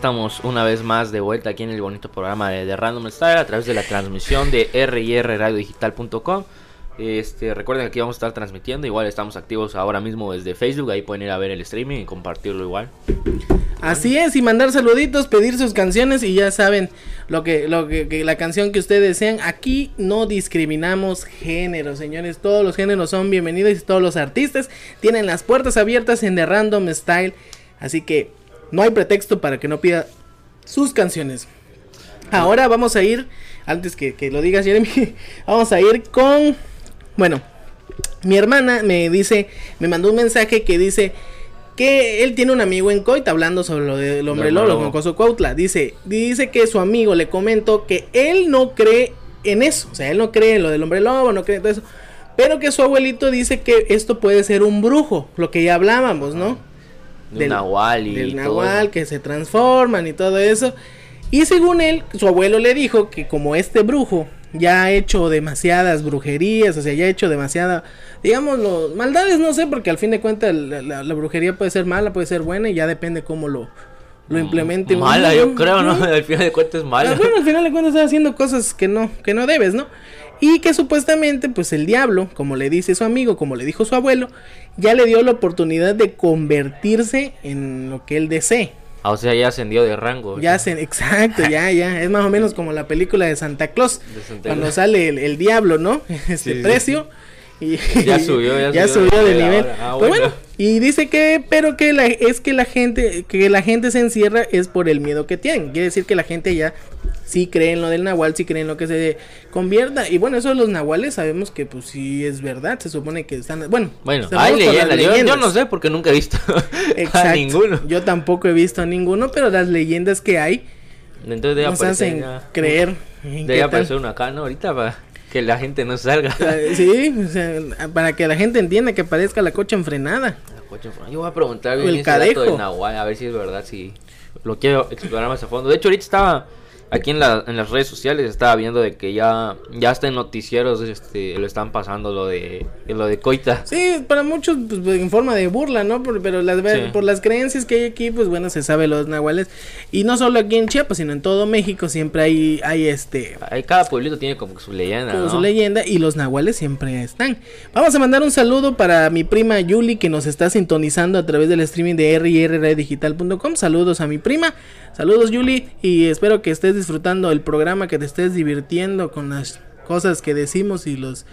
estamos una vez más de vuelta aquí en el bonito programa de, de Random Style a través de la transmisión de rrradiodigital.com. Este, recuerden que aquí vamos a estar transmitiendo, igual estamos activos ahora mismo desde Facebook, ahí pueden ir a ver el streaming y compartirlo igual. Así es, y mandar saluditos, pedir sus canciones y ya saben lo que, lo que, la canción que ustedes desean. Aquí no discriminamos género, señores. Todos los géneros son bienvenidos y todos los artistas tienen las puertas abiertas en The Random Style. Así que no hay pretexto para que no pida sus canciones. Ahora vamos a ir, antes que, que lo digas Jeremy, vamos a ir con, bueno, mi hermana me dice, me mandó un mensaje que dice que él tiene un amigo en Coita hablando sobre lo del hombre Lo lolo, lobo. Mocoso Cuautla. Dice, dice que su amigo le comentó que él no cree en eso, o sea, él no cree en lo del hombre lobo, no cree en todo eso, pero que su abuelito dice que esto puede ser un brujo, lo que ya hablábamos, ¿no? De un nahual y del nahual que se transforman y todo eso. Y según él, su abuelo le dijo que como este brujo ya ha hecho demasiadas brujerías, o sea, ya ha hecho demasiada, digamos, maldades, no sé, porque al fin de cuentas la, la- la brujería puede ser mala, puede ser buena y ya depende cómo lo, lo implemente. uno. Mala, yo creo, ¿no? Al final de cuentas es mala. Ah, bueno, al final de cuentas estás haciendo cosas que no, que no debes, ¿no? Y que supuestamente, pues el diablo, como le dice su amigo, como le dijo su abuelo, ya le dio la oportunidad de convertirse en lo que él desee. Ah, o sea, ya ascendió de rango. Ya se, exacto, ya, ya. Es más o menos como la película de Santa Claus. De Santa cuando sale el, el diablo, ¿no? Este Sí, sí, precio. Y, Ya subió, ya ya subió subió de de nivel. Ah, Pues bueno. bueno, y dice que, pero que la, es que la gente, que la gente se encierra es por el miedo que tienen. Quiere decir que la gente ya sí cree en lo del nahual, sí cree en lo que se convierta. Y bueno, eso de los nahuales sabemos que pues sí es verdad. Se supone que están, bueno. Bueno, hay leyendas. Yo, no sé porque nunca he visto a ninguno. Yo tampoco he visto a ninguno, pero las leyendas que hay Entonces debe nos hacen creer. en Debe aparecer uno acá, ¿no? Ahorita para que la gente no salga. Eh, Sí, o sea, para que la gente entienda que parezca la cocha enfrenada. Yo voy a preguntar bien el ese dato del Nahual, a ver si es verdad, si lo quiero explorar más a fondo. De hecho, ahorita estaba aquí en, la, en las redes sociales, estaba viendo de que ya, ya hasta en noticieros este, lo están pasando lo de, lo de Coita. Sí, para muchos pues, en forma de burla, ¿no? Por- pero las, Sí. por las creencias que hay aquí, pues bueno, se sabe los nahuales. Y no solo aquí en Chiapas, sino en todo México siempre hay, hay este... Ahí cada pueblito tiene como que su leyenda, como ¿no? su leyenda y los nahuales siempre están. Vamos a mandar un saludo para mi prima Yuli que nos está sintonizando a través del streaming de rrdigital.com. Saludos a mi prima. Saludos Yuli y espero que estés disfrutando el programa, que te estés divirtiendo con las cosas que decimos y los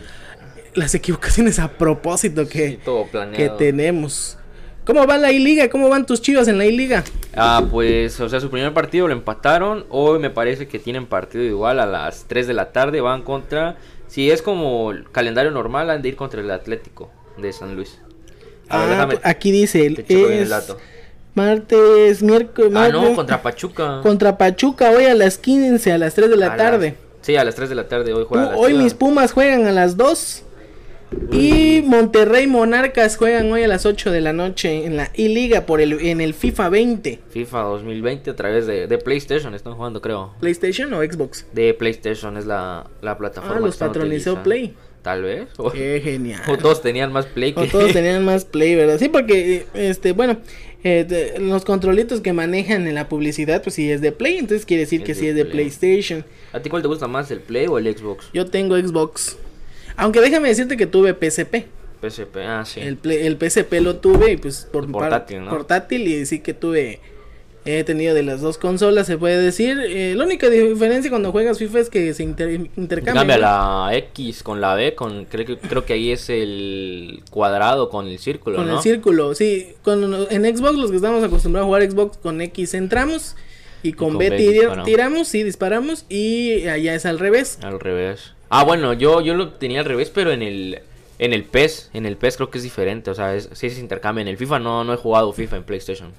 las equivocaciones a propósito que, Sí, todo que tenemos. ¿Cómo va la I-Liga? ¿Cómo van tus chivas en la I-Liga? Ah, pues, o sea, su primer partido lo empataron. Hoy me parece que tienen partido igual a las 3 de la tarde. Van contra. Si es como el calendario normal, han de ir contra el Atlético de San Luis. A ver, Ah, déjame- aquí dice, el dato. Martes, miércoles, Ah, no, contra Pachuca. Contra Pachuca hoy a las 15, a las 3 de la A tarde. las- sí, a las 3 de la tarde hoy juega. la hoy Chivas. mis Pumas juegan a las 2. Y Monterrey Monarcas juegan hoy a las 8 de la noche en la I-Liga por el, en el FIFA 20. FIFA 2020 a través de, de PlayStation están jugando, creo. ¿PlayStation o Xbox? De PlayStation es la, la plataforma. Ah, los patronizó. Play. Tal vez. O, Qué genial. o todos tenían más Play que. O todos tenían más play, ¿verdad? Sí, porque, eh, este, bueno, eh, de- los controlitos que manejan en la publicidad, pues sí es de Play, entonces quiere decir Es que de sí es de Play. PlayStation. ¿A ti cuál te gusta más, el Play o el Xbox? Yo tengo Xbox. Aunque déjame decirte que tuve PSP. PSP, ah, sí. El, Play- el PSP lo tuve y pues por portátil, ¿no? portátil y sí que tuve he tenido de las dos consolas se puede decir Eh, la única diferencia cuando juegas FIFA es que se inter- intercambia Cambia la X con la B, con creo que creo que ahí es el cuadrado con el círculo, con ¿no? el círculo sí con en Xbox los que estamos acostumbrados a jugar Xbox con X entramos y con, con B, tiramos sí disparamos y allá es al revés Al revés. Ah, bueno, yo yo lo tenía al revés, pero en el en el PES, en el PES creo que es diferente, o sea, es, sí se intercambia. En el FIFA no no he jugado FIFA en PlayStation.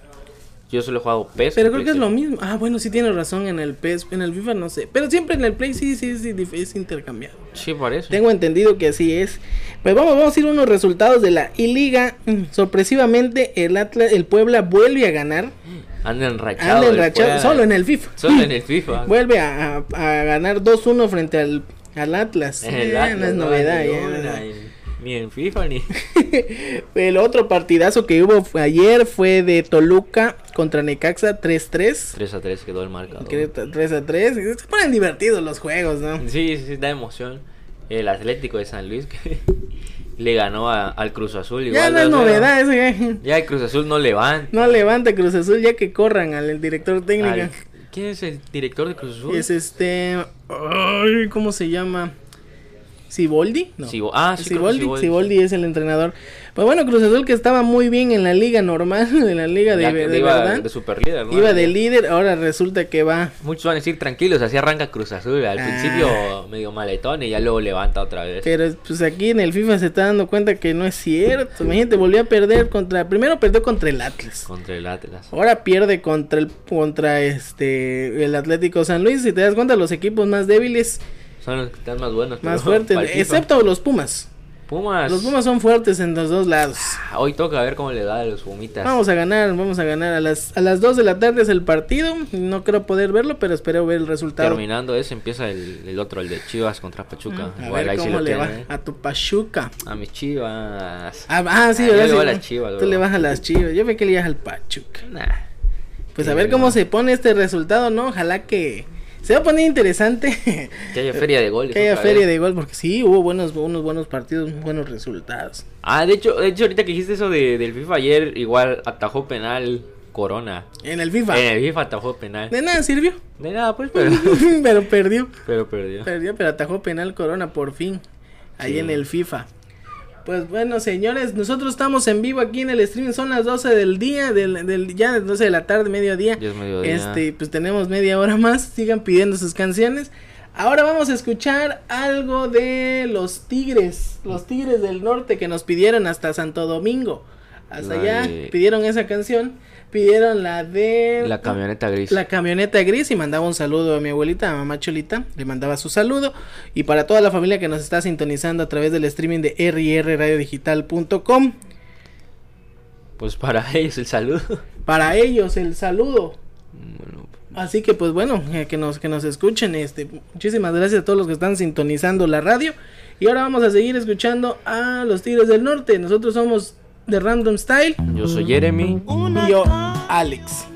Yo solo he jugado PES. pero creo que es lo mismo ah bueno sí tienes razón en el PES en el FIFA no sé pero siempre en el Play sí sí sí es intercambiado Sí, parece. Tengo entendido que así es. Pues vamos, vamos a ir a unos resultados de la I-Liga. Mm, Sorpresivamente, el Atlas, el Puebla vuelve a ganar. Anda enrachado. Anda enrachado, solo en el FIFA. Solo en el FIFA. Vuelve a, a- a ganar 2-1 frente al, al Atlas. El Eh, Atlas, no es no, novedad. en ya, León, ¿verdad? En Ni en FIFA ni. El otro partidazo que hubo fue ayer fue de Toluca contra Necaxa 3-3. 3 a 3 quedó el marcador. Que 3 a 3. Se ponen divertidos los juegos, ¿no? Sí, sí, da emoción. El Atlético de San Luis que le ganó a- al Cruz Azul. Ya no es 2-0. novedad eso, ya. Ya el Cruz Azul no levanta. No levanta Cruz Azul ya que corran al director técnico. Al- ¿Quién es el director de Cruz Azul? Es este. ay, ¿Cómo se llama? ¿Siboldi? No. Sibo- ah, sí, Siboldi, Siboldi. Siboldi es el entrenador. Pues bueno, Cruz Azul que estaba muy bien en la liga normal, en la liga de, Ya que de iba verdad. de superlíder, ¿no? Iba de líder, ahora resulta que va. Muchos van a decir tranquilos, así arranca Cruz Azul. Al Ah. principio medio maletón y ya luego levanta otra vez. Pero pues aquí en el FIFA se está dando cuenta que no es cierto. Imagínate, volvió a perder contra. Primero perdió contra el Atlas. Contra el Atlas. Ahora pierde contra el contra este el Atlético San Luis. Si te das cuenta, los equipos más débiles, Son los que están más buenos. más fuertes, excepto los Pumas. Pumas. Los Pumas son fuertes en los dos lados. Hoy toca ver cómo le da a los Pumitas. Vamos a ganar, vamos a ganar. A las, a las 2 de la tarde es el partido. No creo poder verlo, pero espero ver el resultado. Terminando ese, empieza el, el otro, el de Chivas contra Pachuca. A Igual ver ahí cómo le va ¿eh? a tu Pachuca. A mis Chivas. Ah, ah, sí, Ah, ¿verdad? yo le voy Sí, a las Chivas, Tú bro. le vas a las chivas. Yo ve que le al Pachuca. Nah. Pues a ver cómo se pone este resultado, ¿no? Ojalá que se va a poner interesante. Que haya feria de goles. que haya feria vez. de gol, porque sí, hubo buenos, unos buenos partidos, buenos resultados. Ah, de hecho, de hecho, ahorita que dijiste eso de, del FIFA ayer, igual atajó penal Corona. En el FIFA. En el FIFA atajó penal. De nada sirvió. De nada, pues, pero, pero perdió. pero perdió. Perdió, pero atajó penal Corona por fin. Ahí Sí. en el FIFA. Pues bueno, señores, nosotros estamos en vivo aquí en el streaming. Son las 12 del día, del, del- ya 12 de la tarde, mediodía. Ya es mediodía. Este, pues tenemos media hora más. Sigan pidiendo sus canciones. Ahora vamos a escuchar algo de los Tigres, los Tigres del Norte que nos pidieron hasta Santo Domingo. Hasta La allá de- pidieron esa canción. Pidieron la de La camioneta gris. la camioneta gris y mandaba un saludo a mi abuelita, a mamá Cholita, le mandaba su saludo y para toda la familia que nos está sintonizando a través del streaming de rrradiodigital.com, Pues para ellos el saludo. para ellos el saludo. Bueno, Así que pues bueno, eh, que nos que nos escuchen este muchísimas gracias a todos los que están sintonizando la radio y ahora vamos a seguir escuchando a los Tigres del Norte. Nosotros somos de Random Style yo soy Jeremy. y yo Alex.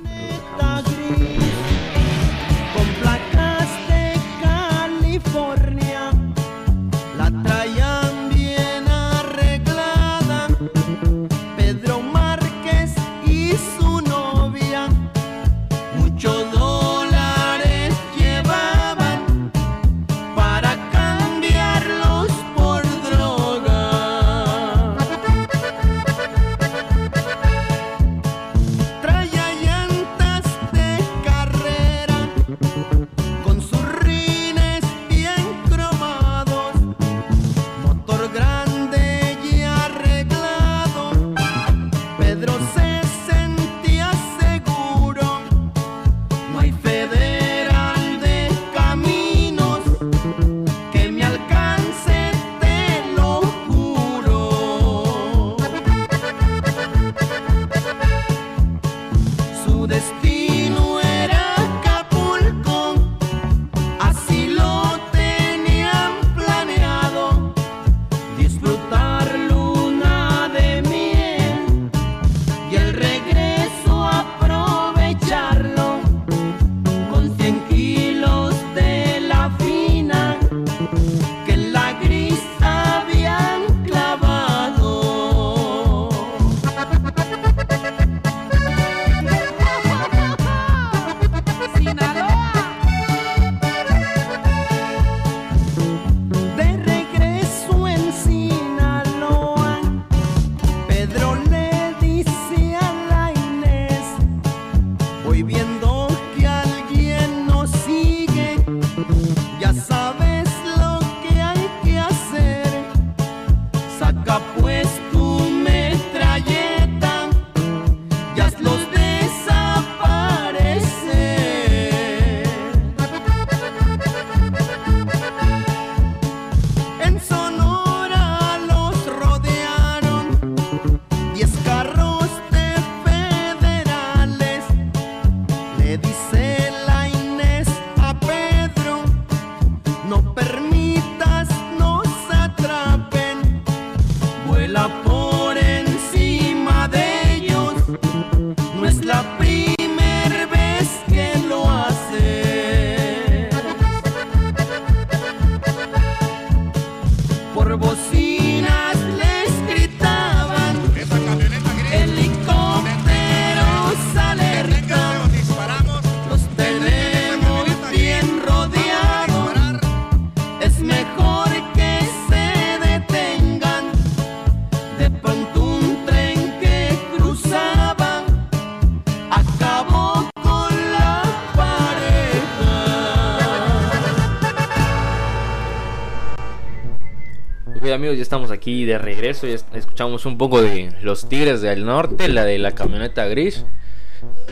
Estamos aquí de regreso, es- escuchamos un poco de Los Tigres del Norte, la de la camioneta gris,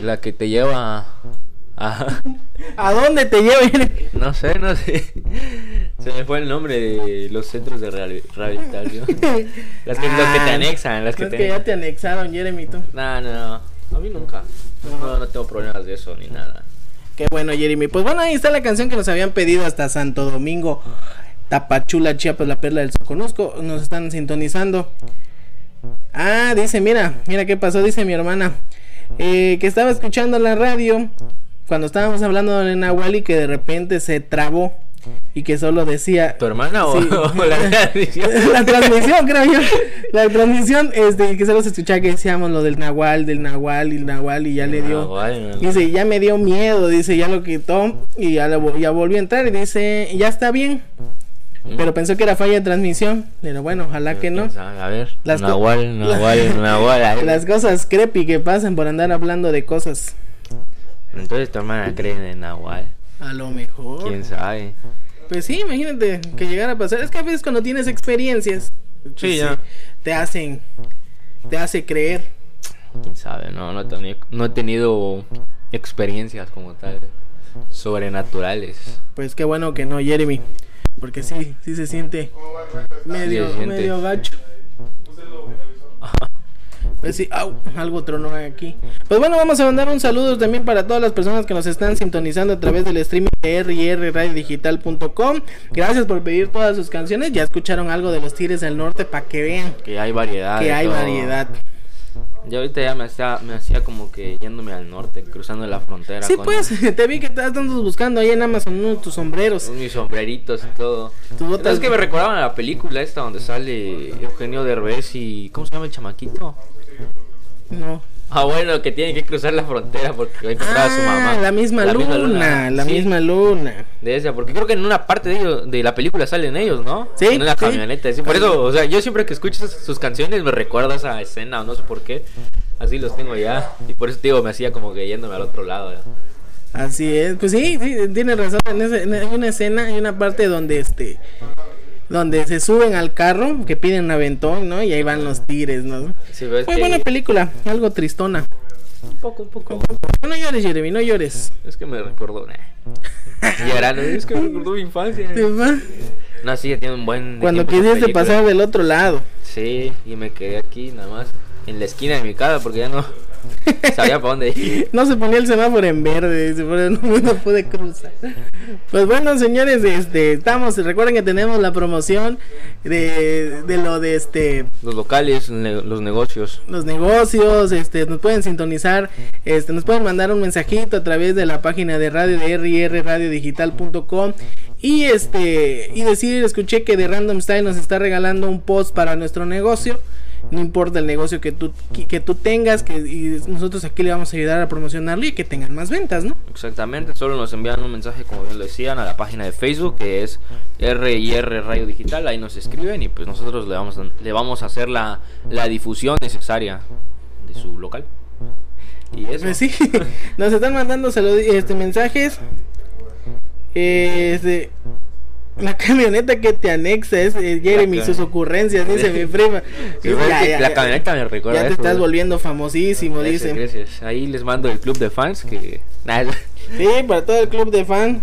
la que te lleva a... ¿A dónde te lleva? No sé, no sé. Se me fue el nombre de los centros de rehabi- rehabilitación. Las que, los que te Ah, anexan, las que te... que ya te anexaron, Jeremy, tú. No, no, no. A mí nunca. No, no tengo problemas de eso ni nada. Qué bueno, Jeremy. Pues bueno, ahí está la canción que nos habían pedido hasta Santo Domingo. Tapachula, Chiapas, la perla del Soconusco. Nos están sintonizando. Ah, dice, mira, mira qué pasó, dice mi hermana. eh, que estaba escuchando la radio cuando estábamos hablando de Nahual y que de repente se trabó y que solo decía... ¿Tu hermana o, Sí. o la transmisión? la transmisión, creo yo. La transmisión, este, que solo se escuchaba que decíamos lo del Nahual, del Nahual y el Nahual y ya le dio... Nahual. Dice, ya me dio miedo, dice, ya lo quitó y ya, lo- ya volvió a entrar y dice, ya está bien. Pero pensó que era falla de transmisión. Pero bueno, ojalá que no. A ver. Las Nahual, Nahual, Nahual. Las cosas creepy que pasan por andar hablando de cosas. Entonces tu hermana cree en Nahual. A lo mejor. ¿Quién sabe? Pues sí, imagínate que llegara a pasar. Es que a veces cuando tienes experiencias, pues Sí, ya. te hacen, te hace creer. ¿Quién sabe? No, no, he no he tenido experiencias como tal sobrenaturales. Pues qué bueno que no, Jeremy. Porque sí, sí se siente medio, Sí medio gacho. Pues sí, au, algo tronó aquí. Pues bueno, vamos a mandar un saludo también para todas las personas que nos están sintonizando a través del streaming de rrradiodigital.com. Gracias por pedir todas sus canciones. Ya escucharon algo de los Tigres del Norte para que vean Que hay variedad. que hay todo. variedad. Yo ahorita ya me hacía, me hacía como que yéndome al norte, cruzando la frontera. Sí, con pues, te vi que estabas buscando ahí en Amazon uno de tus sombreros. mis sombreritos y todo. Es que me recordaban a la película esta donde sale Eugenio Derbez y... ¿Cómo se llama el chamaquito? No. Ah, bueno, que tienen que cruzar la frontera porque va a encontrar a su mamá. Ah, la misma luna, la Sí, misma luna. De esa, porque creo que en una parte de, ellos, de la película salen ellos, ¿no? Sí, En una sí. camioneta. sí, por eso, o sea, yo siempre que escucho sus, sus canciones me recuerda esa escena, o no sé por qué. Así los tengo ya. Y por eso, te digo, me hacía como que yéndome al otro lado. Así es, pues sí, sí, tienes razón. En ese- en- hay una escena, hay una parte donde este, donde se suben al carro, que piden un aventón, ¿no? Y ahí van los tigres, ¿no? Sí, que- buena película, algo tristona. Un poco, un poco. No llores, Jeremy, no llores. Es que me recordó. Nah. Llorando, es que me recordó mi infancia. Te va- No, sí, ya tiene un buen. Cuando quisiste pasar del otro lado. Sí, y me quedé aquí nada más. En la esquina de mi casa porque ya no sabía para dónde ir. No se ponía el semáforo en verde, no, no pude cruzar. Pues bueno, señores, este, estamos, recuerden que tenemos la promoción de, de lo de este Los locales, ne- los negocios. los negocios, este, nos pueden sintonizar, este, nos pueden mandar un mensajito a través de la página de radio de rrradiodigital.com y este y decir, escuché que de Random Style nos está regalando un post para nuestro negocio. No importa el negocio que tú que tú tengas, que y nosotros aquí le vamos a ayudar a promocionarlo y que tengan más ventas, ¿no? Exactamente, solo nos envían un mensaje, como bien lo decían, a la página de Facebook que es R&R Radio Digital. Ahí nos escriben y pues nosotros le vamos a, le vamos a hacer la, la difusión necesaria de su local. Y eso. Pues sí, nos están mandando este mensajes. Este la camioneta que te anexa es eh, Jeremy, La sus ocurrencias, dice mi prima. Sí, Ya, ves ya, que ya, la camioneta me recuerda ya te eso, estás volviendo famosísimo, dice. gracias. Ahí les mando el club de fans que... Sí, para todo el club de fan.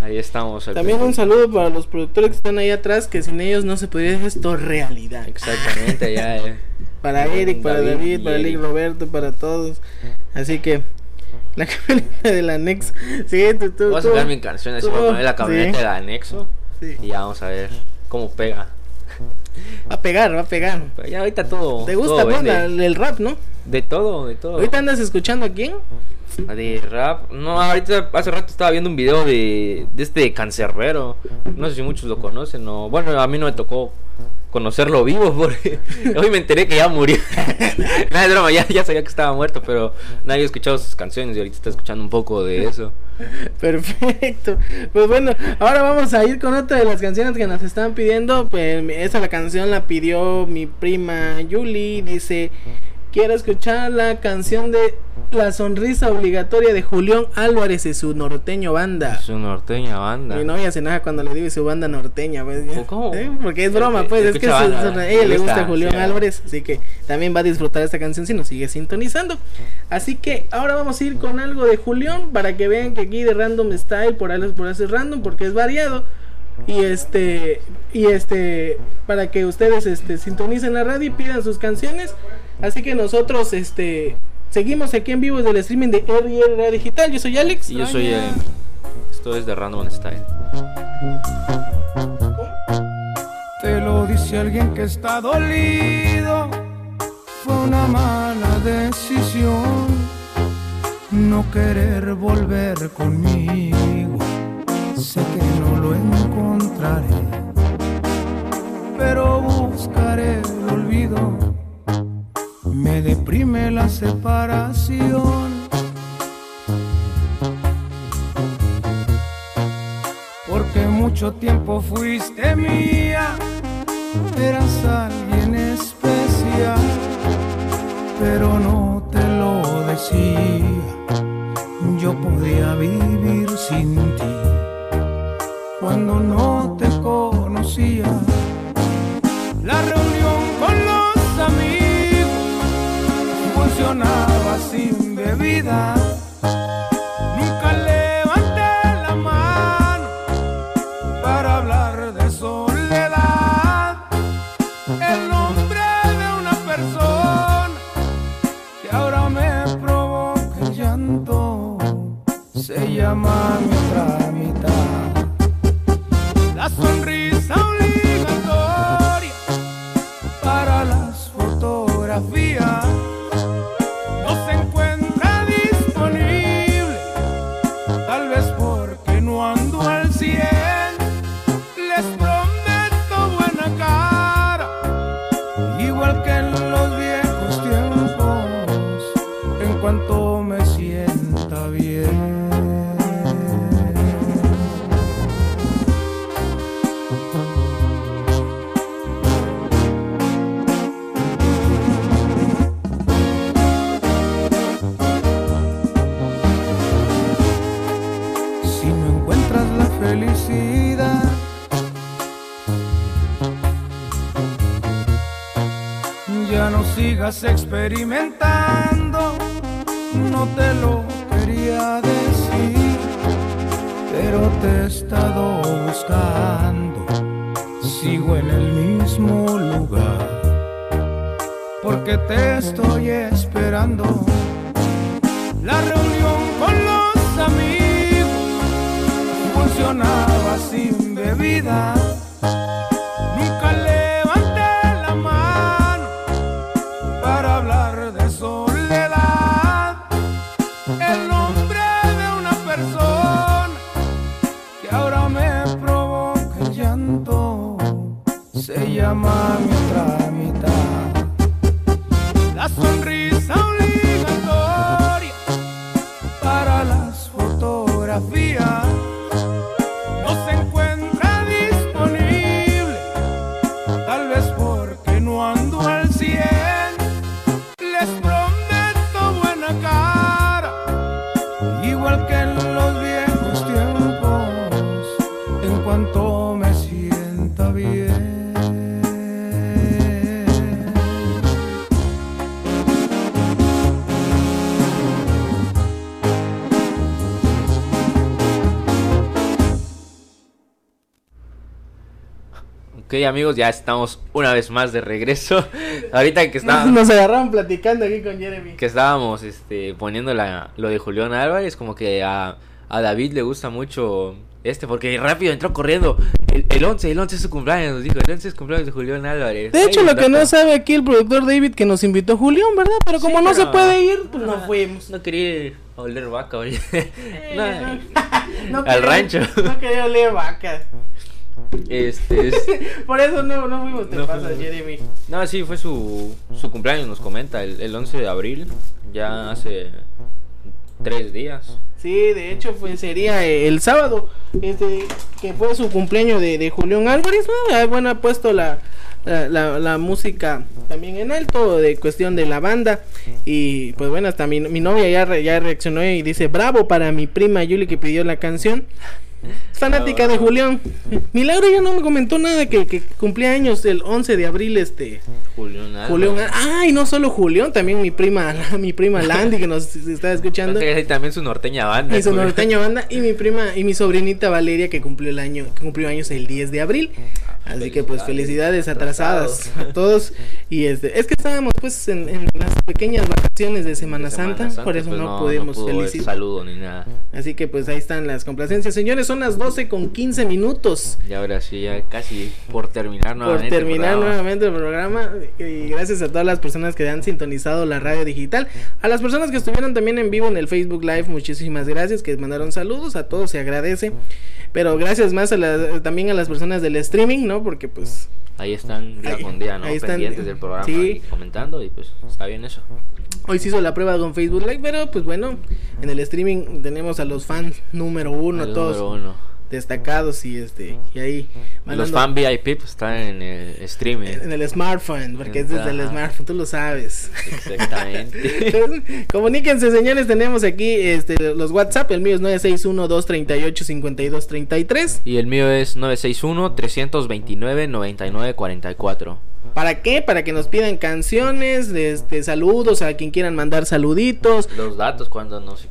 ahí estamos. También un saludo para los productores que están ahí atrás, que sin ellos no se podría hacer esto realidad. Exactamente, ya. eh. Para Eric, para David David, y para Eric. Roberto, para todos. Así que la camioneta del anexo. Sí, tú, tú, Voy a sacar mi canción, así voy a poner la camioneta sí, del anexo sí. y ya vamos a ver cómo pega. Va a pegar, va a pegar. Pero ya ahorita todo. ¿Te gusta todo la- el rap, no? De todo, de todo. ¿Ahorita andas escuchando a quién? De rap. No, ahorita hace rato estaba viendo un video de, de este cancerbero. No sé si muchos lo conocen o. Bueno, a mí no me tocó conocerlo vivo porque hoy me enteré que ya murió. Nada de broma, ya, sabía que estaba muerto, pero nadie había escuchado sus canciones y ahorita está escuchando un poco de eso. Perfecto. Pues bueno, ahora vamos a ir con otra de las canciones que nos están pidiendo. Pues esa la canción la pidió mi prima Yuli. Dice, quiero escuchar la canción de La sonrisa obligatoria de Julián Álvarez y su norteño banda. Una norteña banda. Mi novia se enoja cuando le digo su banda norteña, pues. ¿Cómo? ¿Eh? Porque es broma, pues, es que su- banda, su- ella le gusta, Julián sí. Álvarez, así que también va a disfrutar esta canción si nos sigue sintonizando. Así que ahora vamos a ir con algo de Julián para que vean que aquí de Random Style, por ahí por eso es random, porque es variado. Y este, y este, para que ustedes este, sintonicen la radio y pidan sus canciones. Así que nosotros, este, seguimos aquí en vivo desde el streaming de RR Digital. Yo soy Alex. Y yo soy. Eh, esto es de Random Style. Te lo dice alguien que está dolido. Fue una mala decisión no querer volver conmigo. Sé que no lo encontraré, pero deprime la separación. porque mucho tiempo fuiste mía, eras alguien especial, pero no te lo decía, yo podía vivir sin ti, cuando no te conocía. La sin experimentando. No te lo quería decir, pero te he estado buscando. Sigo en el mismo lugar, porque te estoy esperando. La reunión con los amigos funcionaba sin bebida. Ok, amigos, ya estamos una vez más de regreso. Ahorita que Nos, estábamos, nos agarraron platicando aquí con Jeremy. que estábamos este, poniendo la, lo de Julián Álvarez, como que a, a David le gusta mucho este, porque rápido entró corriendo. El, el 11, el 11 es su cumpleaños, nos dijo. El 11 es cumpleaños de Julián Álvarez. De hecho, Ay, lo que no sabe aquí el productor David que nos invitó Julián, ¿verdad? Pero como Sí, no se puede ir, pues no fuimos. No quería ir a oler vaca, oye. No, No Al quería- rancho. No quería oler vaca. Este es- Por eso no, no fuimos, te No pasa, fuimos. Jeremy. No, sí, fue su, su cumpleaños, nos comenta, el, el 11 de abril, ya hace tres días. Sí, de hecho fue, sería el sábado, este, que fue su cumpleaños de, de Julián Álvarez, ¿no? Ah, bueno, ha puesto la, la, la- la música también en alto, de cuestión de la banda, y pues bueno, hasta mi, mi novia ya, re- ya reaccionó y dice, bravo para mi prima Yuli que pidió la canción. Fanática de Julián. Milagro ya no me comentó nada que, que cumplía años el 11 de abril este Julián. Julián. Ay, no solo Julián, también mi prima mi prima Landy que nos está escuchando. Entonces, también su norteña banda. Y su norteña banda y mi prima y mi sobrinita Valeria que cumplió el año, que cumplió años el 10 de abril. Así que pues felicidades atrasadas a todos y este es que estábamos pues en, en las pequeñas vacaciones de Semana, De Santa, por eso pues, no, pudimos pudo haber felicitar. saludo ni nada. Así que pues ahí están las complacencias. Señores, son las 12 con 15 minutos. Y ahora sí, ya casi por terminar Por nuevamente. el terminar nuevamente el programa y gracias a todas las personas que han sintonizado la radio digital, a las personas que estuvieron también en vivo en el Facebook Live, muchísimas gracias, que mandaron saludos, a todos se agradece, pero gracias más a la- también a las personas del streaming, ¿no? Porque pues Ahí están día Ahí- con día, ¿no? ahí están. Pendientes del programa Sí. y comentando y pues está bien eso. hoy se hizo la prueba con Facebook Live, pero pues bueno, en el streaming tenemos a los fans número uno, El todos número uno. Destacados y este y ahí Los fan VIP pues, están en el streaming. en el smartphone, porque es desde el smartphone, tú lo sabes. Exactamente. Entonces, Comuníquense, señores. Tenemos aquí este, los WhatsApp. El mío es 961-238-5233. y el mío es 961-329-9944. ¿Para qué? Para que nos pidan canciones, este, saludos a quien quieran mandar saluditos. Los datos cuando nos,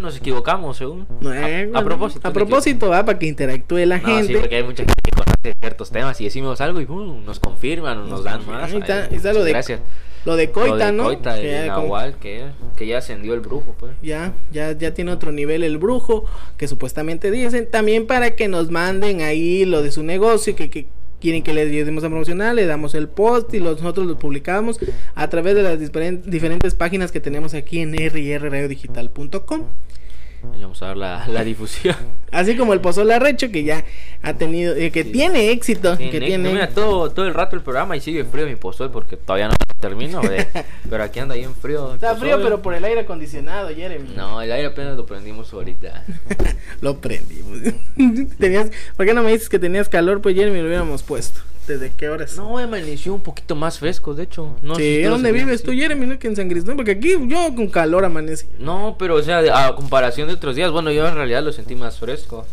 nos equivocamos, según. Eh, a, a propósito. A propósito, va, para que interactúe la No, sí, gente. porque hay mucha gente que conoce ciertos temas y decimos algo y uh, nos confirman o nos dan más. Ahí está, Ay, ahí está lo de- Gracias. Lo de Coita, Lo de ¿no? Coita, Que como- que, que ya ascendió el brujo, pues. ya, ya, ya tiene otro nivel el brujo, que supuestamente dicen. También para que nos manden ahí lo de su negocio, que, que quieren que les ayudemos a promocionar, le damos el post y los- nosotros lo publicamos a través de las diferen- diferentes páginas que tenemos aquí en rrradiodigital.com. Le vamos a dar la, la difusión. Así como el Pozol Arrecho, que ya ha tenido, eh, que tiene éxito, que Tiene-. Mira, todo, todo el rato el programa y sigue frío mi pozol porque todavía no termino, de- pero aquí anda bien frío. Está frío, pero por el aire acondicionado, Jeremy. No, el aire apenas lo prendimos ahorita. Lo prendimos. tenías, ¿Por qué no me dices que tenías calor? Pues Jeremy lo hubiéramos puesto. ¿Desde qué horas? No, amaneció un poquito más fresco, de hecho. No sé sí, ¿dónde vives tú, Jeremy? No que en San Cristóbal, porque aquí yo con calor amanecí. No, pero o sea, a comparación de otros días, bueno, yo en realidad lo sentí más fresco.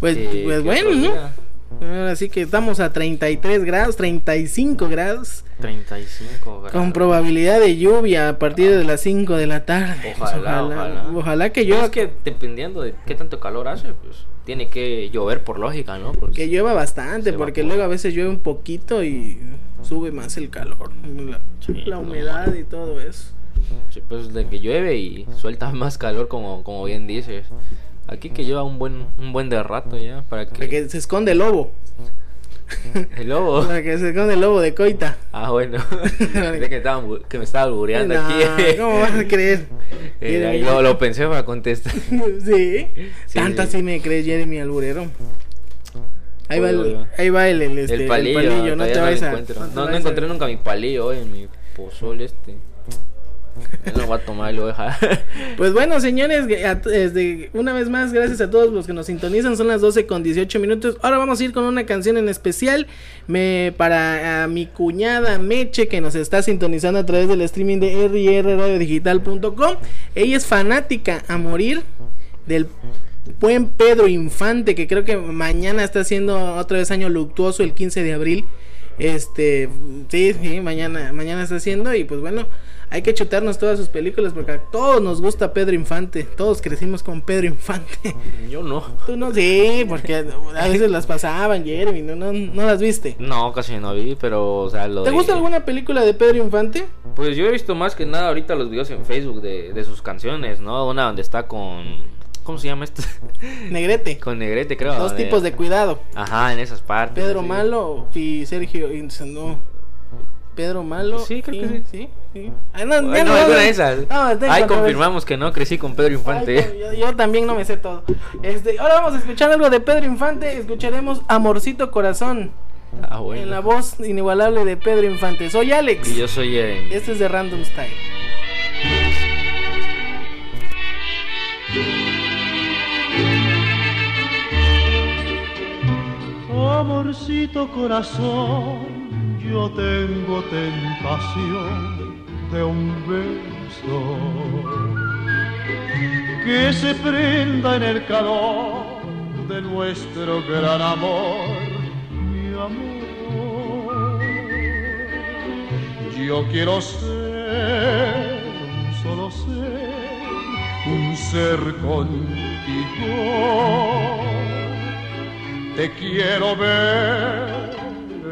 Pues, que- pues bueno, ¿no? Ahora sí que estamos a 33 grados, 35 grados, 35 grados. con probabilidad de lluvia a partir de las 5 de la tarde. Pues, Ojalá, ojalá. ojalá que Yo llueva, es que dependiendo de qué tanto calor hace, pues tiene que llover por lógica, ¿no? Porque que llueva bastante, porque luego a veces llueve un poquito y sube más el calor, la, Sí, la no humedad y todo eso. Sí, pues de que llueve y suelta más calor, como, como bien dices. Aquí que lleva un buen un buen de rato ya, para que... Para que se esconde el lobo, El lobo. para que se esconde el lobo de coita. Ah, bueno. Pensé que, estaban que me estaba albureando aquí. ¿Cómo vas a creer? Lo, pensé para contestar. sí. Sí, Tanto sí. me crees, Jeremy Alburero. Ahí va, el, ahí va el, el, este, el el palillo, no te no, a. No, no encontré nunca mi palillo hoy en mi pozol este. Él lo va a tomar y lo deja. Pues bueno, señores, desde una vez más, gracias a todos los que nos sintonizan. Son las 12 con 18 minutos. Ahora vamos a ir con una canción en especial me, para mi cuñada Meche, que nos está sintonizando a través del streaming de rrradiodigital.com. Ella es fanática a morir del buen Pedro Infante, que creo que mañana está haciendo otra vez año luctuoso, el 15 de abril. Este, sí, sí, mañana, mañana está haciendo y pues bueno, hay que chutarnos todas sus películas porque a todos nos gusta Pedro Infante, todos crecimos con Pedro Infante. Yo no. Tú no, sí, porque a veces las pasaban, Jeremy, no, no, no las viste. No, casi no vi, pero, o sea, lo ¿Te de- gusta alguna película de Pedro Infante? Pues yo he visto más que nada ahorita los videos en Facebook de, de sus canciones, ¿no? Una donde está con... ¿Cómo se llama esto? Negrete. con Negrete, creo. Dos tipos de cuidado. Ajá, en esas partes. Pedro así. Malo y Sergio. no. Pedro Malo. Sí, creo y- que sí. sí. sí. Ah, no, Ay, no, no, no. de esas. Ahí confirmamos que no crecí con Pedro Infante. Ay, yo, yo también no me sé todo. Este, ahora vamos a escuchar algo de Pedro Infante. Escucharemos Amorcito Corazón. ah, bueno. En la voz inigualable de Pedro Infante. Soy Alex. Y yo soy. eh, Este es de Random Style. Amorcito corazón, yo tengo tentación de un beso que se prenda en el calor de nuestro gran amor, mi amor. Yo quiero ser solo ser, un ser contigo te quiero ver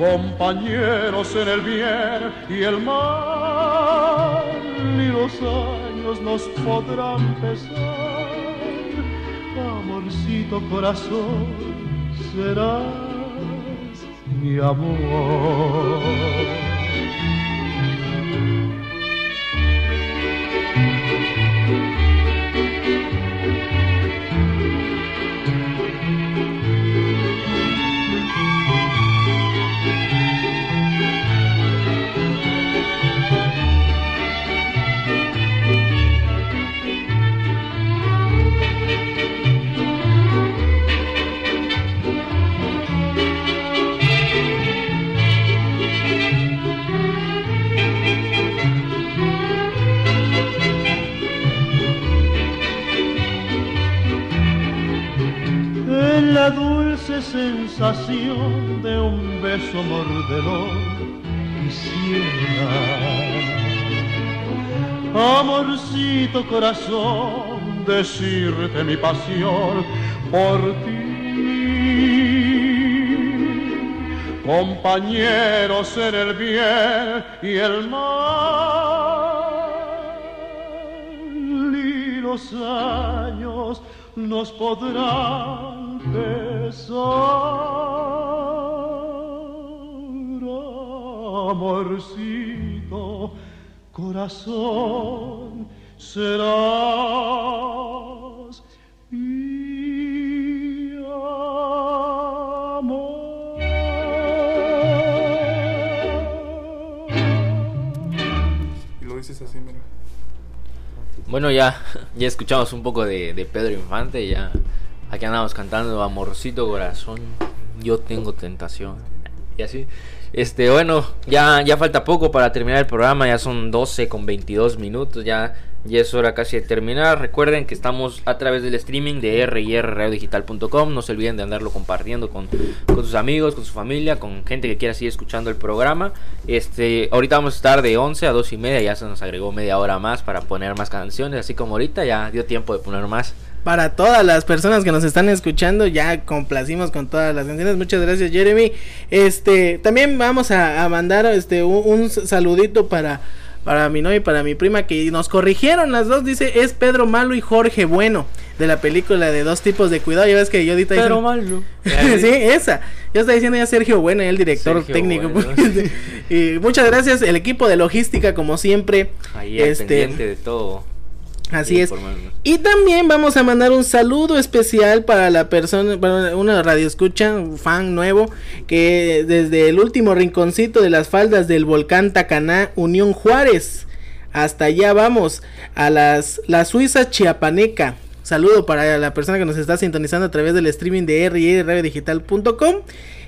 compañeros en el bien y el mal, y los años nos podrán pesar. Amorcito corazón, serás mi amor. Sensación de un beso mordelón quisiera amorcito corazón decirte mi pasión por ti. Compañeros en el bien y el mal y los años nos podrán pesar. Amorcito, corazón, serás mi amor. Y lo dices así, mira. Bueno, ya, ya escuchamos un poco de, de Pedro Infante. Ya aquí andamos cantando Amorcito Corazón. Yo tengo tentación. Y así. Este, bueno, ya, ya falta poco para terminar el programa. Ya son 12 con 22 minutos. Ya, ya es hora casi de terminar. Recuerden que estamos a través del streaming de rrradiodigital.com. No se olviden de andarlo compartiendo con, con sus amigos, con su familia, con gente que quiera seguir escuchando el programa. Este, ahorita vamos a estar de 11 a 2 y media. Ya se nos agregó media hora más para poner más canciones. Así como ahorita ya dio tiempo de poner más. Para todas las personas que nos están escuchando, ya complacimos con todas las canciones. Muchas gracias, Jeremy. Este, también vamos a, a mandar este un, un saludito para para mi novia y para mi prima que nos corrigieron las dos. Dice es Pedro Malo y Jorge Bueno de la película de dos tipos de cuidado. Ya ves que yo ahorita dije- malo. sí, esa. Yo estaba diciendo ya Sergio Bueno, el director Sergio técnico. Bueno. y muchas gracias, el equipo de logística, como siempre. Ahí Este, pendiente de todo. Así es. Y también vamos a mandar un saludo especial para la persona, para una radio escucha, un fan nuevo, que desde el último rinconcito de las faldas del volcán Tacaná, Unión Juárez, hasta allá vamos, a las, la Suiza Chiapaneca. Saludo para la persona que nos está sintonizando a través del streaming de rradiodigital.com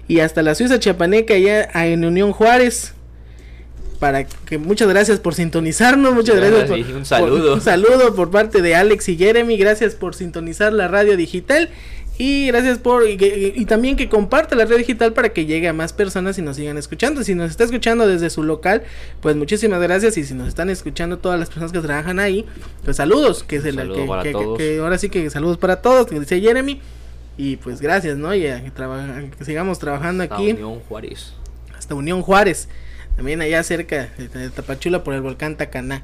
y hasta la Suiza Chiapaneca allá en Unión Juárez. Para que muchas gracias por sintonizarnos, muchas gracias por, un por- saludo. un saludo por parte de Alex y Jeremy, gracias por sintonizar la radio digital Y gracias por. Y, que- y también que comparte la red digital para que llegue a más personas y nos sigan escuchando. Si nos está escuchando desde su local, pues muchísimas gracias. Y si nos están escuchando todas las personas que trabajan ahí, pues saludos. Que, se la- Saludo que- para que- que- todos. que ahora sí que saludos para todos, que dice Jeremy. Y pues gracias, ¿no? Y a que, sigamos trabajando Hasta aquí Unión Juárez. hasta Unión Juárez. También allá cerca de, Tapachula por el volcán Tacaná.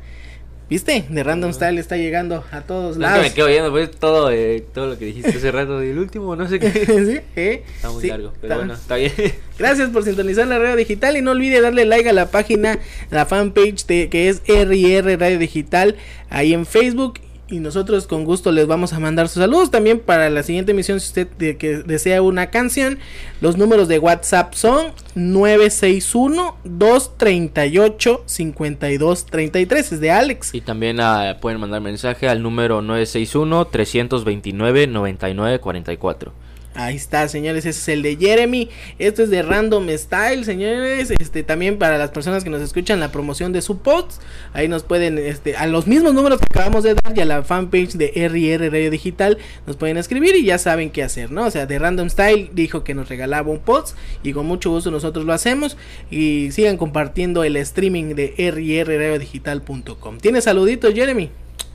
¿Viste? De Random Style está llegando a todos que lados. me quedo viendo pues, todo, eh, todo lo que dijiste hace rato. Y el último, no sé qué. ¿Sí? ¿Eh? Está muy Sí, largo, pero está- bueno, está bien. Gracias por sintonizar la radio digital y no olvide darle like a la página, la fanpage de, que es RR Radio Digital ahí en Facebook y nosotros con gusto les vamos a mandar sus saludos también para la siguiente emisión si usted desea una canción. Los números de WhatsApp son 961 238 5233 es de Alex. Y también ah, pueden mandar mensaje al número 961-329-9944. Ahí está, señores, ese es el de Jeremy. Esto es de Random Style, señores. Este también para las personas que nos escuchan la promoción de su post. Ahí nos pueden este a los mismos números que acabamos de dar y a la fanpage de RR Radio Digital nos pueden escribir y ya saben qué hacer, ¿no? O sea, de Random Style dijo que nos regalaba un post y con mucho gusto nosotros lo hacemos y sigan compartiendo el streaming de rrradiodigital.com. ¿Tienes saluditos, Jeremy?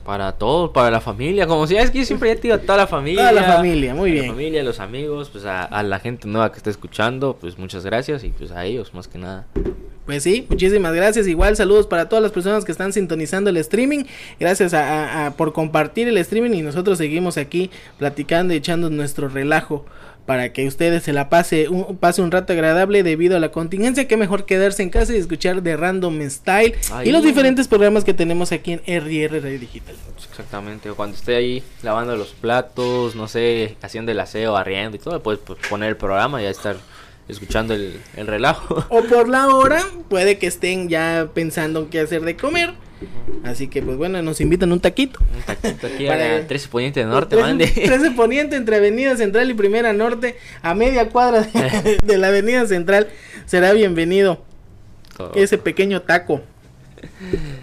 Para todos, para la familia, como si es que yo siempre ya digo, toda la familia. Toda la familia, muy a bien. La familia, los amigos, pues a, a la gente nueva que está escuchando, pues muchas gracias y pues a ellos más que nada. Pues sí, muchísimas gracias. Igual saludos para todas las personas que están sintonizando el streaming. Gracias a, a- a- por compartir el streaming y nosotros seguimos aquí platicando y echando nuestro relajo para que ustedes se la pase un, pase un rato agradable debido a la contingencia. Que mejor quedarse en casa y escuchar de Random Style y los diferentes programas que tenemos aquí en RR Radio Digital. Exactamente, cuando esté ahí lavando los platos, no sé, haciendo el aseo, barriendo y todo, puedes pues, poner el programa y ya estar escuchando el, el relajo. O por la hora, puede que estén ya pensando en qué hacer de comer. Así que, pues bueno, nos invitan un taquito. Un taquito aquí Para- a 13 Poniente Norte, 13 mande. 13 Poniente entre Avenida Central y Primera Norte, a media cuadra de, de la Avenida Central, será bienvenido Todo. ese pequeño taco.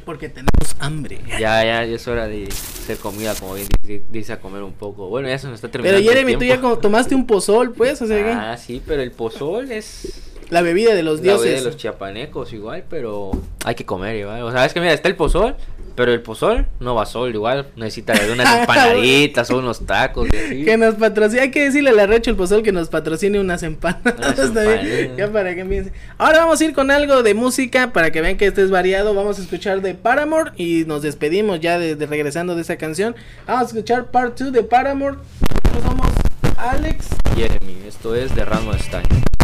Porque tenemos hambre. Ya, ya, ya es hora de hacer comida, como bien dice, a comer un poco. Bueno, ya se nos está terminando. Pero el Jeremy, tú tiempo. ya como tomaste un pozol, pues, o sea, que Ah, sí, pero el pozol es la bebida de los la bebida dioses. de los chiapanecos igual, pero hay que comer igual. O sea, es que mira, está el pozol, pero el pozol no va solo igual. Necesita de unas empanaditas o unos tacos así. Que nos patrocine, hay que decirle a la Recho el Pozol que nos patrocine unas empanadas. Empanadas. Ya para que piense. Ahora vamos a ir con algo de música para que vean que este es variado. Vamos a escuchar de Paramore y nos despedimos ya de, de regresando de esa canción. Vamos a escuchar Part 2 de Paramore. Nosotros somos Alex. Jeremy, esto es de Random Style.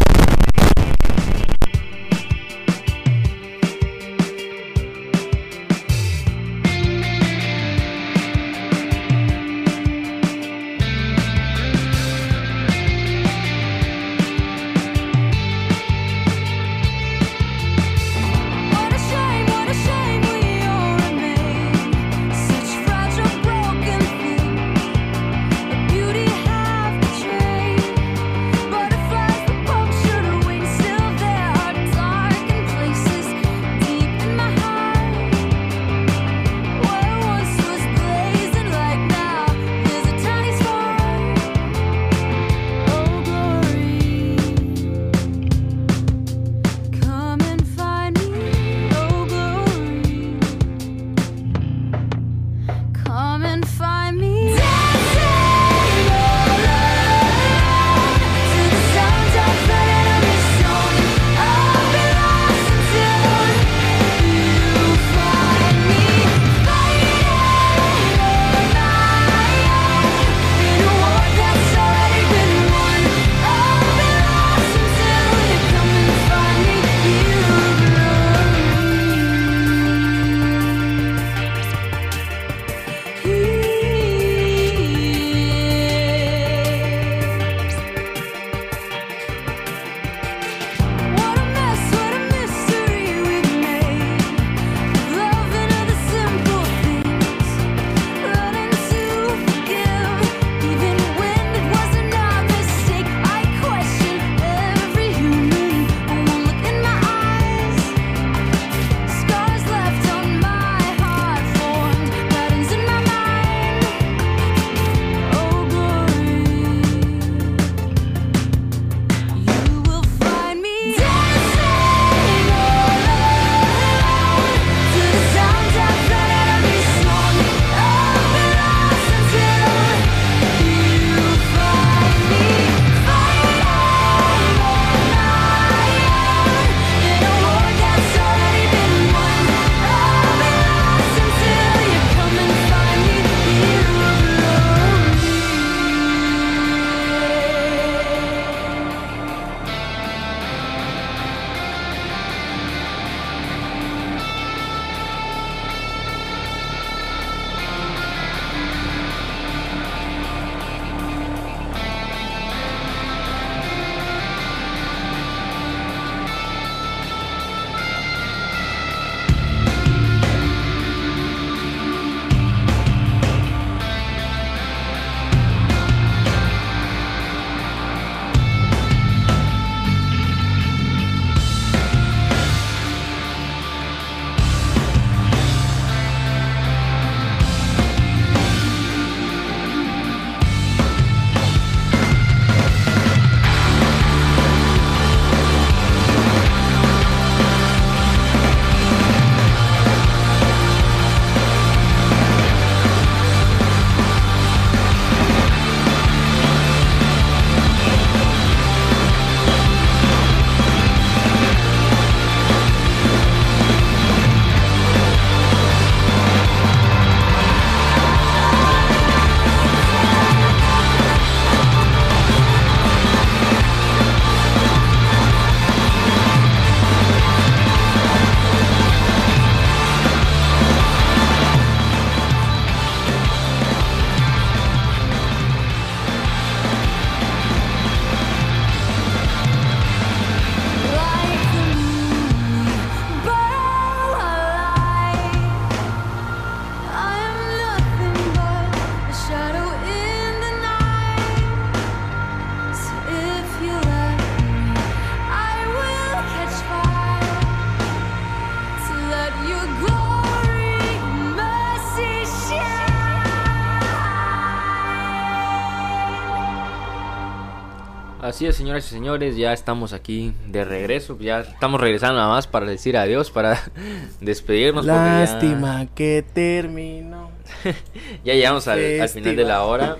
Así es, señoras y señores, ya estamos aquí de regreso. Ya estamos regresando nada más para decir adiós, para despedirnos. porque ya- Lástima que terminó. Ya, llegamos al, al final de la hora.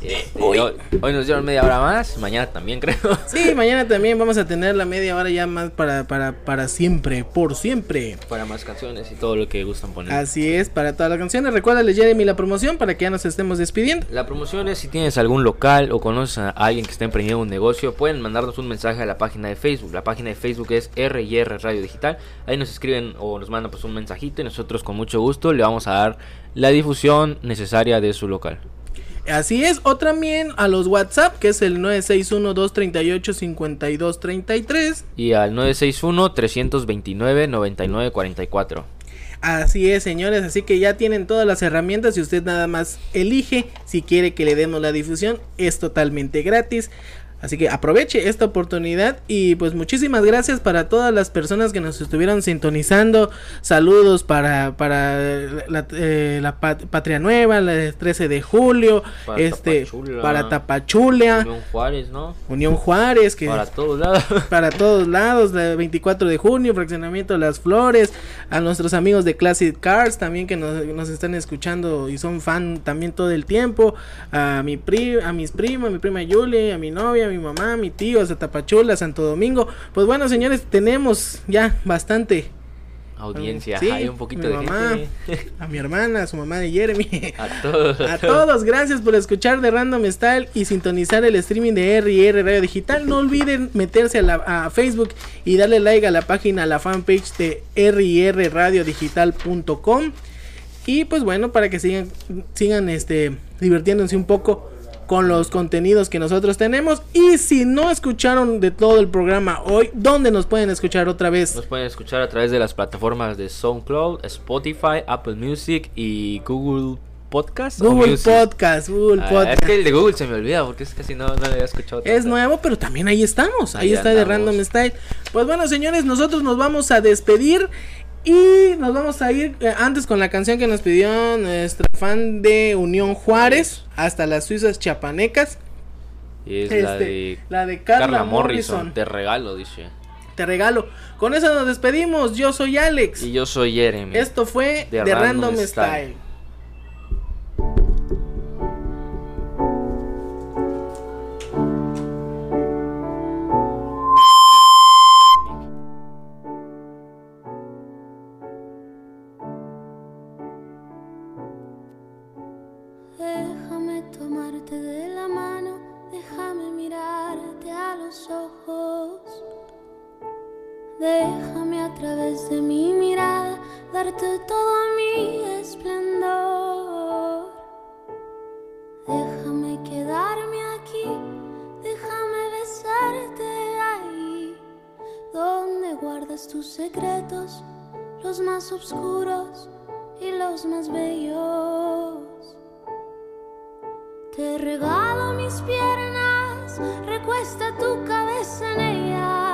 Este, hoy, hoy nos dieron media hora más, mañana también creo. Sí, mañana también vamos a tener la media hora ya más para, para, para siempre, por siempre. Para más canciones y todo lo que gustan poner. Así es, para todas las canciones. Recuérdale, Jeremy, la promoción para que ya nos estemos despidiendo. La promoción es si tienes algún local o conoces a alguien que está emprendiendo un negocio, pueden mandarnos un mensaje a la página de Facebook. La página de Facebook es R&R Radio Digital. Ahí nos escriben o nos mandan pues un mensajito y nosotros con mucho gusto le vamos a dar la difusión necesaria de su local. Así es, o también a los WhatsApp, que es el 961-238-5233. Y al 961-329-9944. Así es, señores, así que ya tienen todas las herramientas y usted nada más elige si quiere que le demos la difusión. Es totalmente gratis. Así que aproveche esta oportunidad y pues muchísimas gracias para todas las personas que nos estuvieron sintonizando. Saludos para, para la, eh, la Pat- Patria Nueva, la 13 de julio, Para este Tapachula. para Tapachula, Unión Juárez, ¿no? Unión Juárez, que Para todos lados. para todos lados, la 24 de junio, fraccionamiento Las Flores, a nuestros amigos de Classic Cars también que nos, nos están escuchando y son fan también todo el tiempo, a mi pri, a mis primas, mi prima Yuli, a mi novia, a mi mamá, a mi tío, hasta Tapachula, Santo Domingo. Pues bueno, señores, tenemos ya bastante Audiencia, Sí, hay un poquito mi de mamá, gente. a mi hermana, a su mamá de Jeremy. A todos. A todos, gracias por escuchar de Random Style y sintonizar el streaming de R&R Radio Digital. No olviden meterse a, la, a Facebook y darle like a la página, a la fanpage de R&R Radio Digital.com. Y pues bueno, para que sigan, sigan este, divirtiéndose un poco con los contenidos que nosotros tenemos. Y si no escucharon de todo el programa hoy, ¿dónde nos pueden escuchar otra vez? Nos pueden escuchar a través de las plataformas de SoundCloud, Spotify, Apple Music y Google Podcast. Google. Podcast, Google Ah, Podcast. es que el de Google se me olvida porque es casi no, no lo había escuchado. Es nuevo, pero también ahí estamos. Ahí Ahí está de andamos. Random Style. Pues bueno, señores, nosotros nos vamos a despedir. Y nos vamos a ir eh, antes con la canción que nos pidió nuestra fan de Unión Juárez. Hasta las Suizas Chapanecas. Y es Este, la de la de Carla, Carla Morrison. Morrison. Te regalo, dice. Te regalo. Con eso nos despedimos. Yo soy Alex. Y yo soy Jeremy. Esto fue de de, Random Random, Style. Style. Los más oscuros y los más bellos. Te regalo mis piernas, recuesta tu cabeza en ellas.